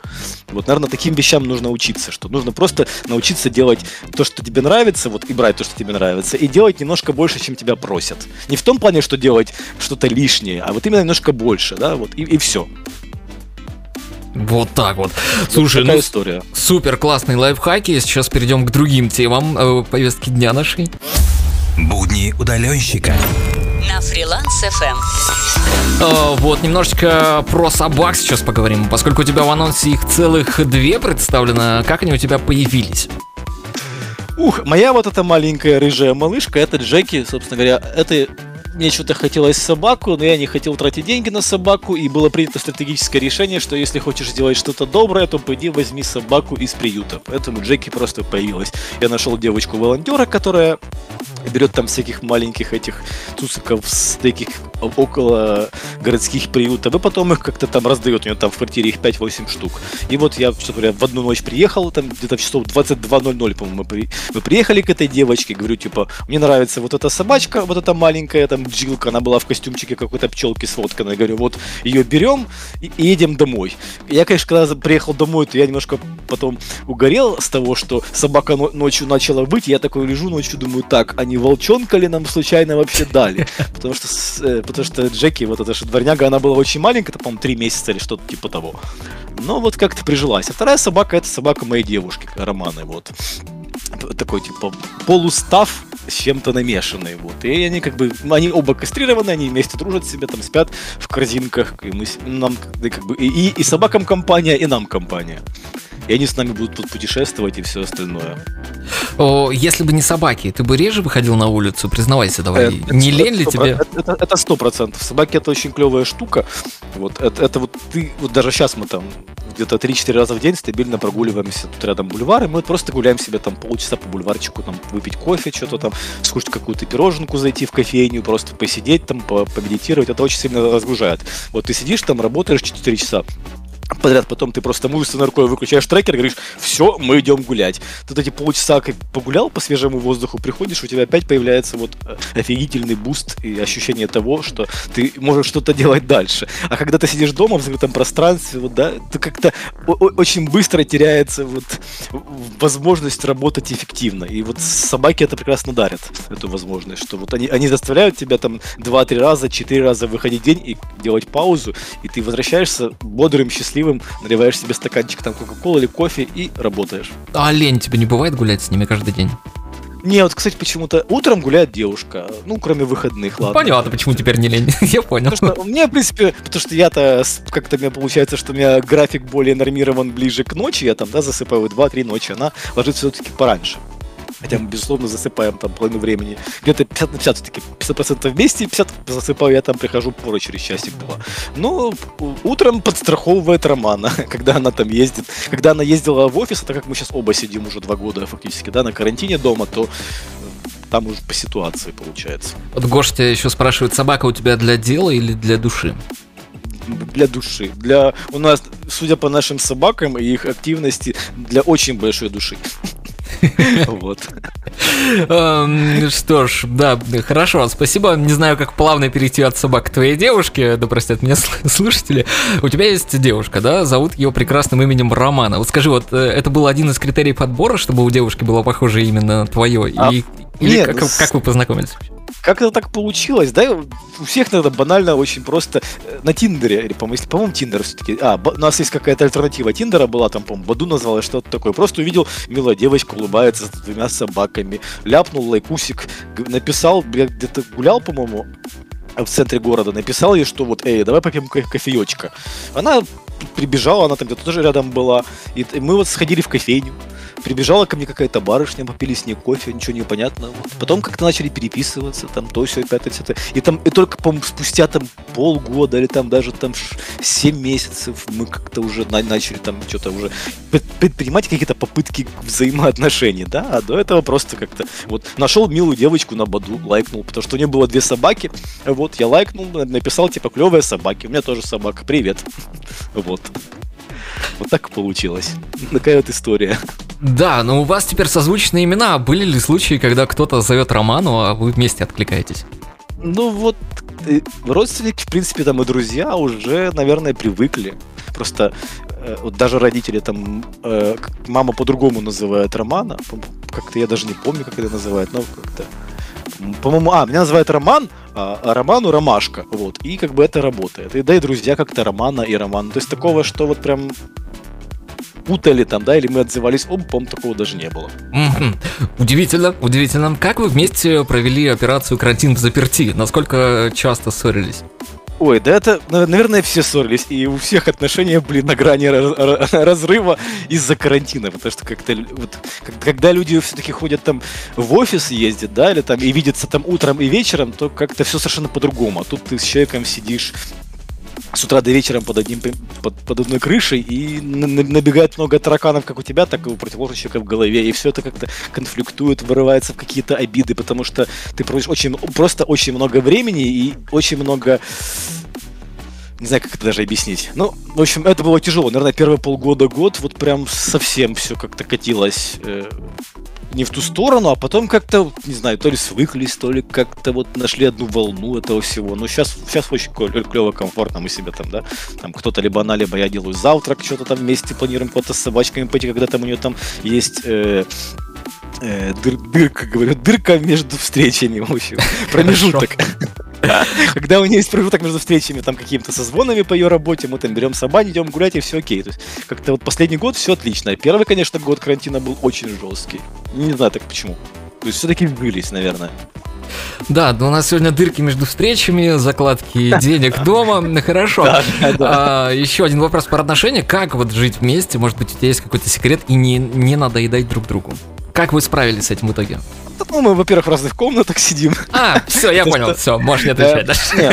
Вот, наверное, таким вещам нужно учиться, что нужно просто научиться делать то, что тебе нравится, вот, и брать то, что тебе нравится, и делать немножко больше, чем тебя просят. Не в том плане, что делать что-то лишнее, а вот именно немножко больше, да, вот, и, и все. Вот так вот. Слушай, такая ну, история. супер классные лайфхаки. Сейчас перейдем к другим темам э, повестки дня нашей. Будни удаленщика. На фриланс FM. Э, вот, немножечко про собак сейчас поговорим. Поскольку у тебя в анонсе их целых две представлено, как они у тебя появились? Ух, моя вот эта маленькая рыжая малышка, это Джеки, собственно говоря, это мне что-то хотелось собаку, но я не хотел тратить деньги на собаку, и было принято стратегическое решение, что если хочешь сделать что-то доброе, то пойди возьми собаку из приюта. Поэтому Джеки просто появилась. Я нашел девочку-волонтера, которая берет там всяких маленьких этих цуциков с таких около городских приютов, и потом их как-то там раздает, у нее там в квартире их 5-8 штук. И вот я, что говоря, в одну ночь приехал, там где-то в часов 22.00, по-моему, мы, при... мы приехали к этой девочке, говорю, типа, мне нравится вот эта собачка, вот эта маленькая, там, джилка, она была в костюмчике какой-то пчелки сфотканной, говорю, вот ее берем и, и едем домой. Я, конечно, когда приехал домой, то я немножко потом угорел с того, что собака ночью начала быть, я такой лежу ночью, думаю, так, а не волчонка ли нам случайно вообще дали? Потому что, э, потому что Джеки, вот эта же дворняга, она была очень маленькая, это, по-моему, три месяца или что-то типа того. Но вот как-то прижилась. А вторая собака, это собака моей девушки, Романы, вот. Такой, типа, полустав с чем-то намешанные, вот. И они как бы, они оба кастрированы, они вместе дружат себе, там спят в корзинках, и мы, нам, как бы, и, и собакам компания, и нам компания и они с нами будут тут путешествовать и все остальное. О, если бы не собаки, ты бы реже выходил на улицу? Признавайся давай. Это, не лень ли тебе? Это сто процентов. Собаки это очень клевая штука. Вот это, это вот ты, вот даже сейчас мы там где-то 3-4 раза в день стабильно прогуливаемся тут рядом бульвар, и мы просто гуляем себе там полчаса по бульварчику, там выпить кофе, что-то там, скушать какую-то пироженку, зайти в кофейню, просто посидеть там, помедитировать. Это очень сильно разгружает. Вот ты сидишь там, работаешь 4 часа, подряд, потом ты просто мышечной рукой выключаешь трекер, говоришь, все, мы идем гулять. Тут эти полчаса как погулял по свежему воздуху, приходишь, у тебя опять появляется вот э, офигительный буст и ощущение того, что ты можешь что-то делать дальше. А когда ты сидишь дома в закрытом пространстве, вот, да, ты как-то очень быстро теряется вот возможность работать эффективно. И вот собаки это прекрасно дарят, эту возможность, что вот они, они заставляют тебя там 2-3 раза, 4 раза выходить день и делать паузу, и ты возвращаешься бодрым, счастливым счастливым, наливаешь себе стаканчик там кока-колы или кофе и работаешь. А лень тебе не бывает гулять с ними каждый день? Не, вот, кстати, почему-то утром гуляет девушка, ну, кроме выходных, ладно. Понятно, почему теперь не лень, я понял. Потому что мне, в принципе, потому что я-то, как-то мне получается, что у меня график более нормирован ближе к ночи, я там, да, засыпаю 2-3 ночи, она ложится все-таки пораньше. Хотя мы, безусловно, засыпаем там половину времени. Где-то 50 на 50 все-таки 50% вместе, 50 засыпаю, я там прихожу порой через часик-два. Но утром подстраховывает Романа, когда она там ездит. Когда она ездила в офис, а так как мы сейчас оба сидим уже два года фактически, да, на карантине дома, то там уже по ситуации получается. Вот Гош тебя еще спрашивает, собака у тебя для дела или для души? для души. Для у нас, судя по нашим собакам и их активности, для очень большой души. Вот. Эм, Что ж, да, хорошо, спасибо. Не знаю, как плавно перейти от собак к твоей девушке, да простят меня сл- слушатели. У тебя есть девушка, да? Зовут ее прекрасным именем Романа. Вот скажи, вот э, это был один из критериев отбора, чтобы у девушки было похоже имя на твое? А, И, или нет, как, с- как вы познакомились? Как это так получилось, да? У всех надо банально, очень просто. Э, На Тиндере, или, по-моему, по-моему, Тиндер все-таки. А, у нас есть какая-то альтернатива Тиндера была, там, по-моему, Баду назвалась, что-то такое. Просто увидел, милая девочка улыбается с двумя собаками, ляпнул лайкусик, написал, я где-то гулял, по-моему, в центре города, написал ей, что вот, эй, давай попьем ко- кофеечка. Она прибежала, она там где-то тоже рядом была, и мы вот сходили в кофейню, прибежала ко мне какая-то барышня, попили с ней кофе, ничего не понятно. Вот. Потом как-то начали переписываться, там то все, пятое, десятое. И там, и только, по спустя там полгода или там даже там 7 месяцев мы как-то уже на- начали там что-то уже пред- предпринимать какие-то попытки взаимоотношений, да, а до этого просто как-то вот нашел милую девочку на Баду, лайкнул, потому что у нее было две собаки, вот, я лайкнул, на- написал, типа, клевые собаки, у меня тоже собака, привет, вот. Вот так получилось. Такая вот история. Да, но у вас теперь созвучные имена. Были ли случаи, когда кто-то зовет Роману, а вы вместе откликаетесь? Ну вот, э, родственники, в принципе, там и друзья уже, наверное, привыкли. Просто э, вот даже родители там, э, мама по-другому называет Романа, как-то я даже не помню, как это называют, но как-то, по-моему, а, меня называют Роман, а, а Роману Ромашка, вот, и как бы это работает. И да, и друзья как-то Романа и Роман. То есть такого, что вот прям путали там, да, или мы отзывались об, по-моему, такого даже не было. Мгм. Удивительно, удивительно. Как вы вместе провели операцию «Карантин в заперти»? Насколько часто ссорились? Ой, да это, на- наверное, все ссорились, и у всех отношения были на грани раз- ра- разрыва из-за карантина, потому что как-то вот, когда люди все-таки ходят там в офис ездят, да, или там и видятся там утром и вечером, то как-то все совершенно по-другому. А тут ты с человеком сидишь с утра до вечера под, одним, под, под одной крышей, и на- на- набегает много тараканов, как у тебя, так и у противоположного человека в голове, и все это как-то конфликтует, вырывается в какие-то обиды, потому что ты проводишь очень, просто очень много времени и очень много не знаю, как это даже объяснить. Ну, в общем, это было тяжело. Наверное, первые полгода-год вот прям совсем все как-то катилось э, не в ту сторону, а потом как-то, не знаю, то ли свыклись, то ли как-то вот нашли одну волну этого всего. Но сейчас, сейчас очень клево, комфортно мы себе там, да, там кто-то либо она, либо я делаю завтрак, что-то там вместе планируем куда-то с собачками пойти, когда там у нее там есть э, э, дыр- дырка, говорю, дырка между встречами, в общем, промежуток. Когда у нее есть промежуток между встречами, там какими-то созвонами по ее работе, мы там берем собак, идем гулять, и все окей. То есть как-то вот последний год все отлично. Первый, конечно, год карантина был очень жесткий. Не знаю так почему. То есть все-таки вбылись, наверное. Да, но у нас сегодня дырки между встречами, закладки денег дома. Хорошо. А, еще один вопрос про отношения. Как вот жить вместе? Может быть, у тебя есть какой-то секрет и не, не надоедать друг другу? Как вы справились с этим в итоге? Ну, мы, во-первых, в разных комнатах сидим. А, все, я понял, все, можешь не отвечать.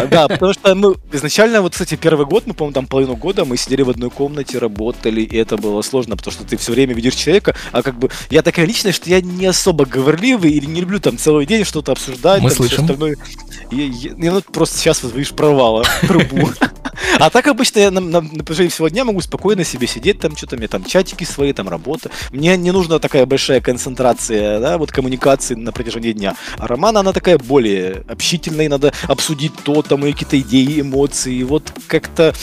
да. Потому что мы изначально, вот, кстати, первый год, мы, по-моему, там половину года мы сидели в одной комнате, работали, и это было сложно, потому что ты все время видишь человека, а как бы я такая личность, что я не особо говорливый или не люблю там целый день что-то обсуждать. Мы слышим. и вот просто сейчас вот видишь провала, трубу. А так обычно я на, на- на протяжении всего дня могу спокойно себе сидеть, там что-то, мне там чатики свои, там работа. Мне не нужна такая большая концентрация, да, вот коммуникации на протяжении дня. А Романа, она такая более общительная, надо обсудить то, там, и какие-то идеи, эмоции, вот как-то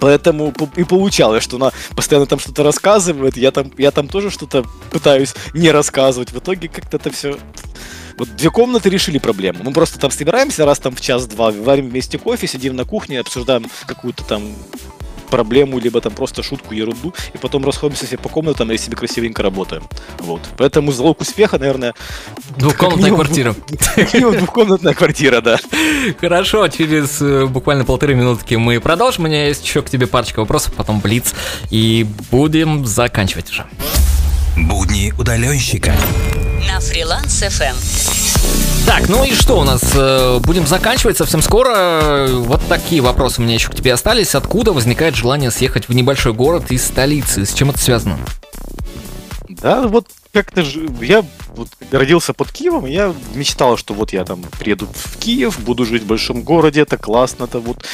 Поэтому и получалось, что она постоянно там что-то рассказывает, я там, я там тоже что-то пытаюсь не рассказывать. В итоге как-то это все... Вот две комнаты решили проблему. Мы просто там собираемся раз там в час-два, варим вместе кофе, сидим на кухне, обсуждаем какую-то там проблему, либо там просто шутку, ерунду, и потом расходимся все по комнатам и себе красивенько работаем. Вот. Поэтому залог успеха, наверное, Двухкомнатная минимум квартира. как минимум двухкомнатная квартира, да. Хорошо, через э, буквально полторы минутки мы продолжим. У меня есть еще к тебе парочка вопросов, потом блиц, и будем заканчивать уже. Будни удаленщика. На фриланс FM. Так, ну и что у нас? Э, Будем заканчивать совсем скоро. Вот такие вопросы у меня еще к тебе остались. Откуда возникает желание съехать в небольшой город из столицы? С чем это связано? Да, вот как-то я вот родился под Киевом, и я мечтал, что вот я там приеду в Киев, буду жить в большом городе, это классно, это вот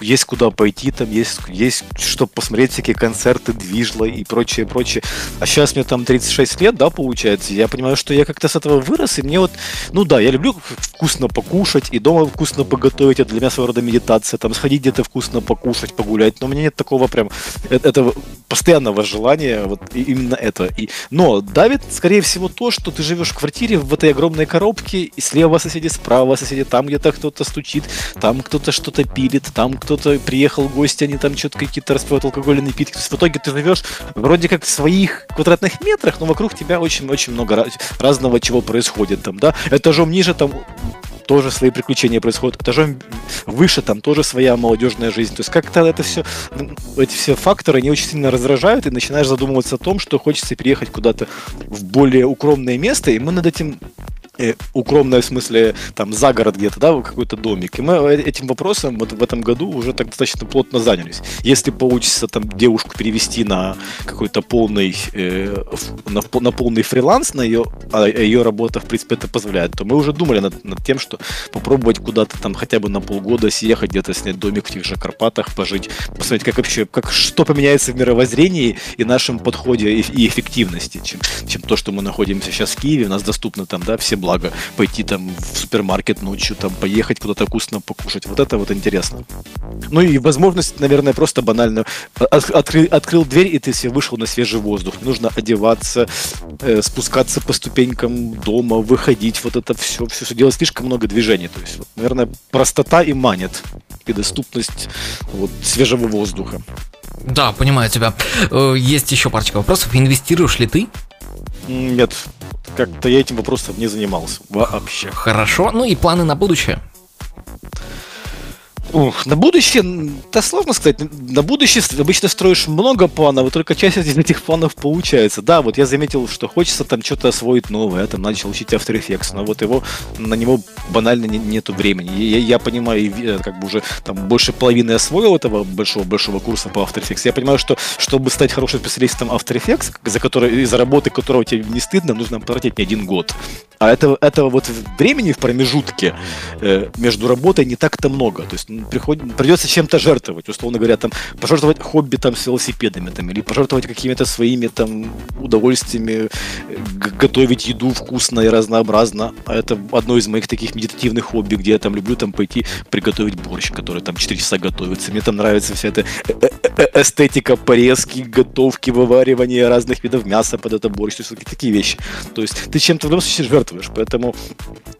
есть куда пойти, там есть, есть что посмотреть, всякие концерты, движла и прочее, прочее. А сейчас мне там 36 лет, да, получается, я понимаю, что я как-то с этого вырос, и мне вот, ну да, я люблю вкусно покушать, и дома вкусно поготовить, это для меня своего рода медитация, там сходить где-то вкусно покушать, погулять, но у меня нет такого прям, это, этого постоянного желания, вот именно это. И, но давит, скорее всего, то, что ты живешь в квартире в этой огромной коробке, и слева соседи, справа соседи, там где-то кто-то стучит, там кто-то что-то пилит, там кто кто-то приехал гости, они там что-то какие-то распивают алкогольные напитки. То есть в итоге ты живешь вроде как в своих квадратных метрах, но вокруг тебя очень-очень много разного чего происходит там, да. Этажом ниже там тоже свои приключения происходят, этажом выше там тоже своя молодежная жизнь. То есть как-то это все, эти все факторы, они очень сильно раздражают, и начинаешь задумываться о том, что хочется переехать куда-то в более укромное место, и мы над этим э, укромное в смысле там за город где-то, да, какой-то домик. И мы э, этим вопросом вот в этом году уже так достаточно плотно занялись. Если получится там девушку перевести на какой-то полный э, на, на полный фриланс, на ее, а ее работа в принципе это позволяет, то мы уже думали над, над тем, что попробовать куда-то там хотя бы на полгода съехать, где-то снять домик в тех же Карпатах, пожить, посмотреть, как вообще, как что поменяется в мировоззрении и нашем подходе и, и эффективности, чем, чем то, что мы находимся сейчас в Киеве, у нас доступно там, да, все благо пойти там в супермаркет ночью, там поехать куда-то вкусно покушать. Вот это вот интересно. Ну и возможность, наверное, просто банально от, откры, открыл дверь и ты себе вышел на свежий воздух. Не нужно одеваться, э, спускаться по ступенькам дома, выходить, вот это все, все, все делать слишком много движений. То есть, вот, наверное, простота и манит и доступность вот, свежего воздуха. Да, понимаю тебя. Э, есть еще парочка вопросов. Инвестируешь ли ты? Нет, как-то я этим вопросом не занимался вообще. Хорошо, ну и планы на будущее? Ух, на будущее, да сложно сказать, на будущее обычно строишь много планов, и только часть из этих планов получается. Да, вот я заметил, что хочется там что-то освоить новое, я там начал учить After Effects, но вот его, на него банально не, нету времени. Я, я понимаю, э, как бы уже там больше половины освоил этого большого-большого курса по After Effects. Я понимаю, что чтобы стать хорошим специалистом After Effects, за который, из-за работы которого тебе не стыдно, нужно потратить не один год. А этого, этого вот времени в промежутке э, между работой не так-то много. То есть приход... придется чем-то жертвовать, условно говоря, там, пожертвовать хобби там с велосипедами, там, или пожертвовать какими-то своими там удовольствиями, готовить еду вкусно и разнообразно. А это одно из моих таких медитативных хобби, где я там люблю там пойти приготовить борщ, который там 4 часа готовится. Мне там нравится вся эта э, э, эстетика порезки, готовки, вываривания разных видов мяса под это борщ, то есть такие вещи. То есть ты чем-то в любом случае жертвуешь. Поэтому,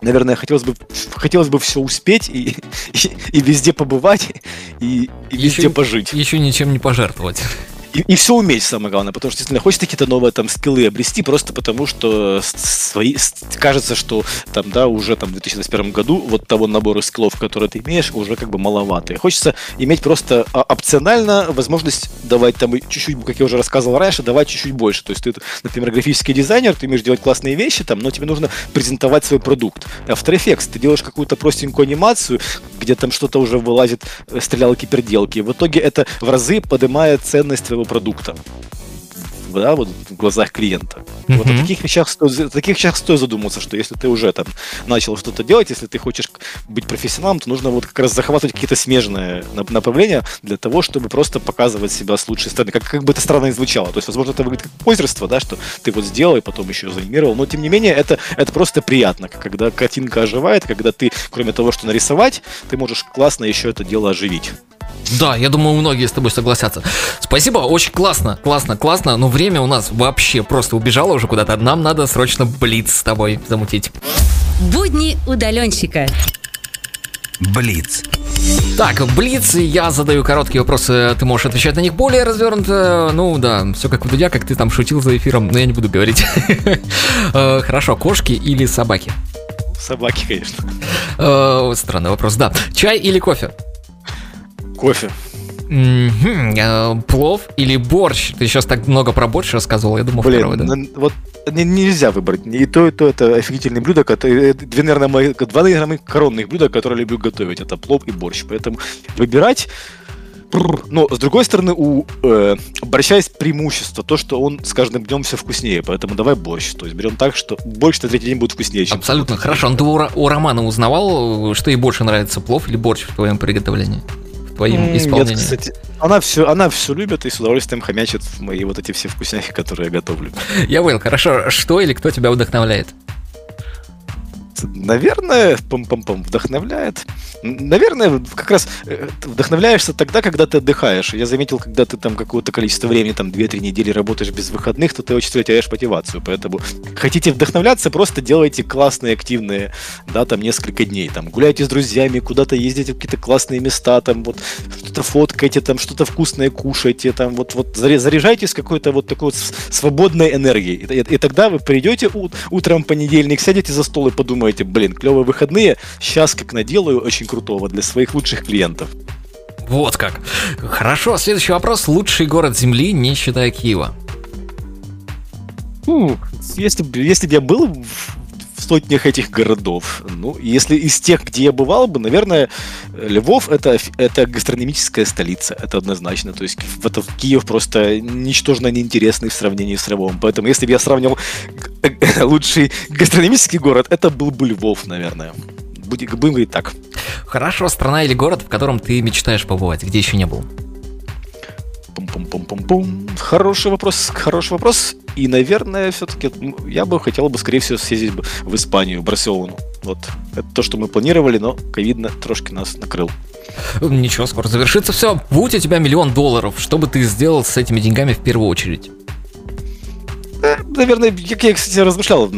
наверное, хотелось бы, хотелось бы все успеть и, и, и везде побывать, и, и везде еще, пожить. Еще ничем не пожертвовать и, и все уметь, самое главное, потому что действительно хочется какие-то новые там скиллы обрести, просто потому что свои, кажется, что там, да, уже там в 2021 году вот того набора скиллов, которые ты имеешь, уже как бы маловато. хочется иметь просто а, опционально возможность давать там чуть-чуть, как я уже рассказывал раньше, давать чуть-чуть больше. То есть ты, например, графический дизайнер, ты умеешь делать классные вещи там, но тебе нужно презентовать свой продукт. After Effects, ты делаешь какую-то простенькую анимацию, где там что-то уже вылазит, э, стрелялки-переделки. В итоге это в разы поднимает ценность твоего продукта да, вот в глазах клиента. Mm-hmm. Вот о таких вещах, стоит, о таких вещах стоит задуматься, что если ты уже там начал что-то делать, если ты хочешь быть профессионалом, то нужно вот как раз захватывать какие-то смежные направления для того, чтобы просто показывать себя с лучшей стороны. Как, как бы это странно не звучало. То есть, возможно, это выглядит как позерство, да, что ты вот сделал и потом еще заанимировал, но тем не менее это, это просто приятно, когда картинка оживает, когда ты, кроме того, что нарисовать, ты можешь классно еще это дело оживить. Да, я думаю, многие с тобой согласятся. Спасибо, очень классно, классно, классно, но время у нас вообще просто убежало уже куда-то. Нам надо срочно блиц с тобой замутить. Будни удаленщика. Блиц. Так, Блиц, я задаю короткие вопросы, ты можешь отвечать на них более развернуто. Ну да, все как у Дудя, как ты там шутил за эфиром, но я не буду говорить. Э, хорошо, кошки или собаки? Собаки, конечно. Э, странный вопрос, да. Чай или кофе? Кофе. Mm-hmm. Плов или борщ? Ты сейчас так много про борщ рассказывал, я думал, Блин, второй, да? вот нельзя выбрать. И то, и то это офигительные блюда. Которые, э, две, наверное, мои, два, наверное, моих коронных блюда, которые люблю готовить. Это плов и борщ. Поэтому выбирать Но, с другой стороны, у э, борща есть преимущество, то, что он с каждым днем все вкуснее, поэтому давай борщ. То есть берем так, что борщ на третий день будет вкуснее, чем Абсолютно. Хорошо. Ну, ты у, у Романа узнавал, что ей больше нравится, плов или борщ в твоем приготовлении? В твоем М, исполнении? Нет, кстати, она все, она все любит и с удовольствием хомячит мои вот эти все вкусняхи, которые я готовлю. Я понял. Хорошо. Что или кто тебя вдохновляет? Наверное, пам-пам-пам, вдохновляет. Наверное, как раз э, вдохновляешься тогда, когда ты отдыхаешь. Я заметил, когда ты там какое-то количество времени, там 2-3 недели работаешь без выходных, то ты очень сильно теряешь мотивацию. Поэтому хотите вдохновляться, просто делайте классные, активные, да, там несколько дней. Там гуляйте с друзьями, куда-то ездите в какие-то классные места, там вот что-то фоткайте, там что-то вкусное кушайте, там вот, вот заряжайтесь какой-то вот такой вот свободной энергией. И, и- и тогда вы придете у- утром в понедельник, сядете за стол и подумаете, блин, клевые выходные, сейчас как наделаю очень крутого для своих лучших клиентов. Вот как. Хорошо. Следующий вопрос. Лучший город Земли, не считая Киева. Ну, если, если бы я был в сотнях этих городов, ну, если из тех, где я бывал бы, наверное, Львов это, это гастрономическая столица, это однозначно. То есть в это Киев просто ничтожно неинтересный в сравнении с Львовом. Поэтому если бы я сравнивал г- лучший гастрономический город, это был бы Львов, наверное. Будем говорить так. Хорошо. Страна или город, в котором ты мечтаешь побывать, где еще не был? Пум-пум-пум-пум-пум. Хороший вопрос, хороший вопрос. И, наверное, все-таки я бы хотел бы, скорее всего, съездить бы в Испанию, в Барселону. Вот. Это то, что мы планировали, но ковид на- трошки нас накрыл. Ничего, скоро завершится все. Будь у тебя миллион долларов, что бы ты сделал с этими деньгами в первую очередь? Наверное, как я, кстати, размышлял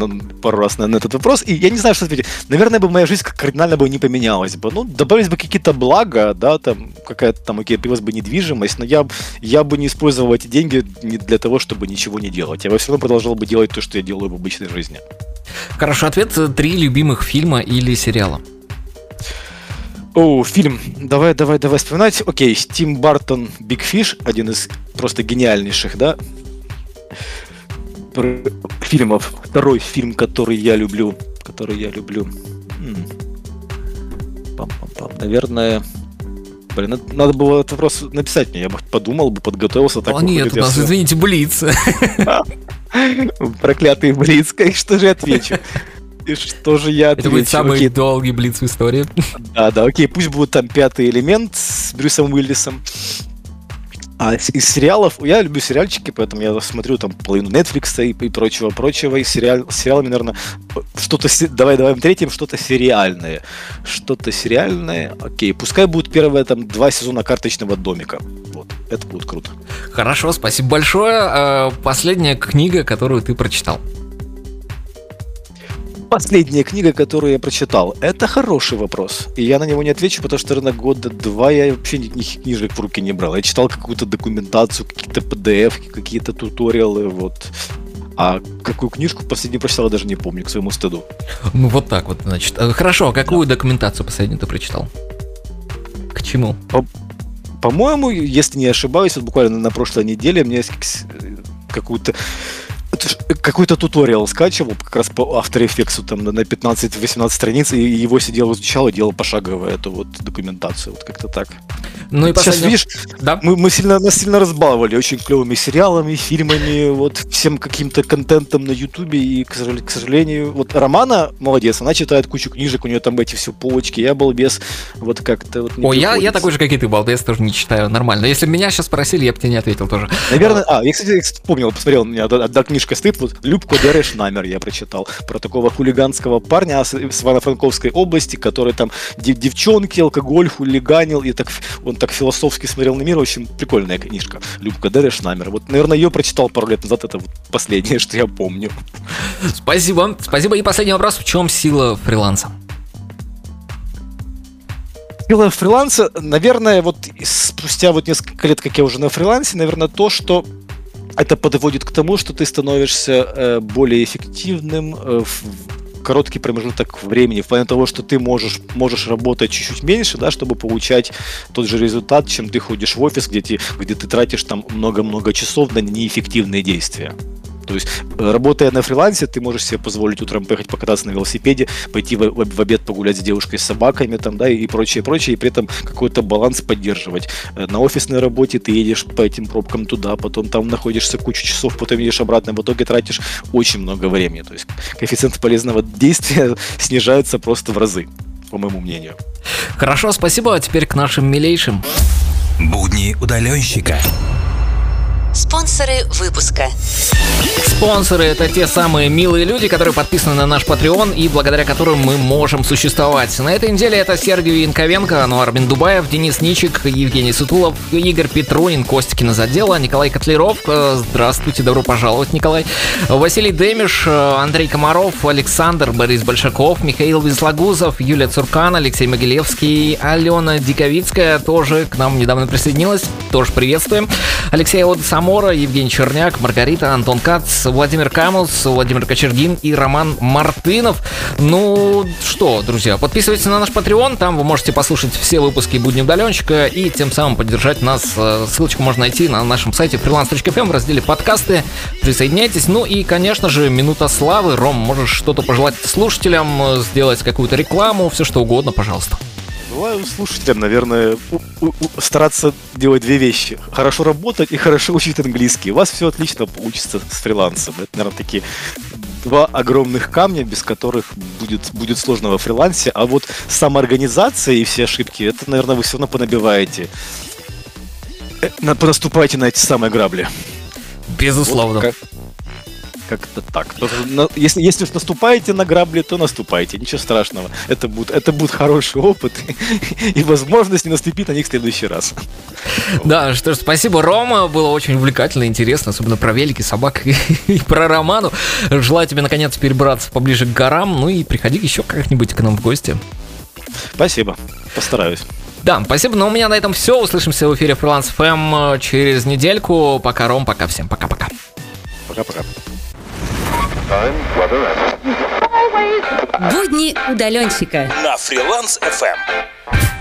пару раз на, на этот вопрос, и я не знаю, что ответить. Наверное, бы моя жизнь кардинально бы не поменялась бы. Ну, добавились бы какие-то блага, да, там, какая-то там, окей, появилась бы недвижимость, но я, я бы не использовал эти деньги не для того, чтобы ничего не делать. Я бы все равно продолжал бы делать то, что я делаю в обычной жизни. Хорошо, ответ три любимых фильма или сериала. О, фильм. Давай, давай, давай вспоминать. Окей, Тим Бартон Биг Фиш, один из просто гениальнейших, да, фильмов. Второй фильм, который я люблю, который я люблю. Пам-пам-пам. Наверное, Блин, надо, надо было этот вопрос написать мне, я бы подумал бы, подготовился. Так О нет, у нас, всё- извините, Блиц. Проклятый Блиц, и что же я отвечу? И что же я Это будет отвечу? самый Окей, долгий Блиц в истории. Да, да, окей, пусть будет там пятый элемент с Брюсом Уиллисом. А из сериалов, я люблю сериальчики, поэтому я смотрю там половину Netflix и, и прочего, прочего. И сериал, сериалами, наверное, что-то, давай, давай третьим, что-то сериальное. Что-то сериальное, окей. Пускай будет первые там два сезона карточного домика. Вот, это будет круто. Хорошо, спасибо большое. Э, Последняя книга, которую ты прочитал. Последняя книга, которую я прочитал, это хороший вопрос. И я на него не отвечу, потому что, наверное, года два я вообще никаких книжек в руки не брал. Я читал какую-то документацию, какие-то PDF, какие-то туториалы, вот. А какую книжку последнюю прочитал, я даже не помню, к своему стыду. Ну вот так вот, значит. Э, Хорошо, а какую документацию последнюю ты прочитал? К чему? По-моему, если не ошибаюсь, вот буквально на прошлой неделе мне какую-то какой-то туториал скачивал как раз по After Effects там на на 15-18 страниц, и его сидел, изучал и делал пошагово эту вот документацию, вот как-то так. Ну и Сейчас, видишь, Да? мы, мы сильно, нас сильно разбаловали очень клевыми сериалами, фильмами, вот всем каким-то контентом на Ютубе, и, к сожалению, к сожалению, вот Романа молодец, она читает кучу книжек, у нее там эти все полочки, я был без, вот как-то вот не Ой, я, я такой же, как и ты, балбес, тоже не читаю нормально. Если бы меня сейчас спросили, я бы тебе не ответил тоже. Наверное, а, я, кстати, я, кстати, помнил, посмотрел, у меня одна, одна книжка стоит, вот Любко Дереш Намер я прочитал, про такого хулиганского парня с, Ивано-Франковской области, который там дев- девчонки, алкоголь, хулиганил, и так он так философски смотрел на мир, очень прикольная книжка, Любка Дереш Намер. Вот, наверное, ее прочитал пару лет назад, это вот последнее, что я помню. Спасибо. Спасибо. И последний вопрос. В чем сила фриланса? Сила фриланса, наверное, вот спустя вот несколько лет, как я уже на фрилансе, наверное, то, что это подводит к тому, что ты становишься э, более эффективным э, в короткий промежуток времени, в плане того, что ты можешь, можешь работать чуть-чуть меньше, да, чтобы получать тот же результат, чем ты ходишь в офис, где, ты где ты тратишь там много-много часов на неэффективные действия. То есть, э, работая на фрилансе, ты можешь себе позволить утром поехать покататься на велосипеде, пойти в, в, обед погулять с девушкой, с собаками, там, да, и прочее, прочее, и при этом какой-то баланс поддерживать. Э, на офисной работе ты едешь по этим пробкам туда, потом там находишься кучу часов, потом едешь обратно, в итоге тратишь очень много времени. То есть коэффициент полезного действия снижается просто в разы, по моему мнению. Хорошо, спасибо. А теперь к нашим милейшим. Будни удаленщика. Спонсоры выпуска. Спонсоры — это те самые милые люди, которые подписаны на наш Patreon и благодаря которым мы можем существовать. На этой неделе это Сергей Янковенко, Ануар Бендубаев, Денис Ничик, Евгений Сутулов, Игорь Петрунин, Костя Кинозадела, Николай Котлеров. Э, здравствуйте, добро пожаловать, Николай. Василий Демиш, э, Андрей Комаров, Александр, Борис Большаков, Михаил Визлагузов, Юлия Цуркан, Алексей Могилевский, Алена Диковицкая тоже к нам недавно присоединилась. Тоже приветствуем. Алексей Одесам Самора, Евгений Черняк, Маргарита, Антон Кац, Владимир Камус, Владимир Кочергин и Роман Мартынов. Ну что, друзья, подписывайтесь на наш Patreon, там вы можете послушать все выпуски Будни удаленщика и тем самым поддержать нас. Э, ссылочку можно найти на нашем сайте freelance.fm в разделе подкасты. Присоединяйтесь. Ну и, конечно же, минута славы. Ром, можешь что-то пожелать слушателям, э, сделать какую-то рекламу, все что угодно, пожалуйста. Желаю слушателям, наверное, у, у, стараться делать две вещи. Хорошо работать и хорошо учить английский. У вас все отлично получится с фрилансом. Это, наверное, такие два огромных камня, без которых будет, будет сложно во фрилансе. А вот самоорганизация и все ошибки, это, наверное, вы все равно понабиваете. Э, наступайте на эти самые грабли. Безусловно. Вот как, как-то так. Если, если уж наступаете на грабли, то наступайте, ничего страшного. Это будет, это будет хороший опыт и возможность не наступить на них в следующий раз. Да, что ж, спасибо, Рома. Было очень увлекательно, интересно, особенно про велики, собак и про Роману. Желаю тебе, наконец, перебраться поближе к горам, ну и приходи еще как-нибудь к нам в гости. Спасибо, постараюсь. Да, спасибо. Но у меня на этом все. Услышимся в эфире Freelance FM через недельку. Пока, Ром, пока всем. Пока-пока. Пока-пока. Будни удаленщика на фриланс FM.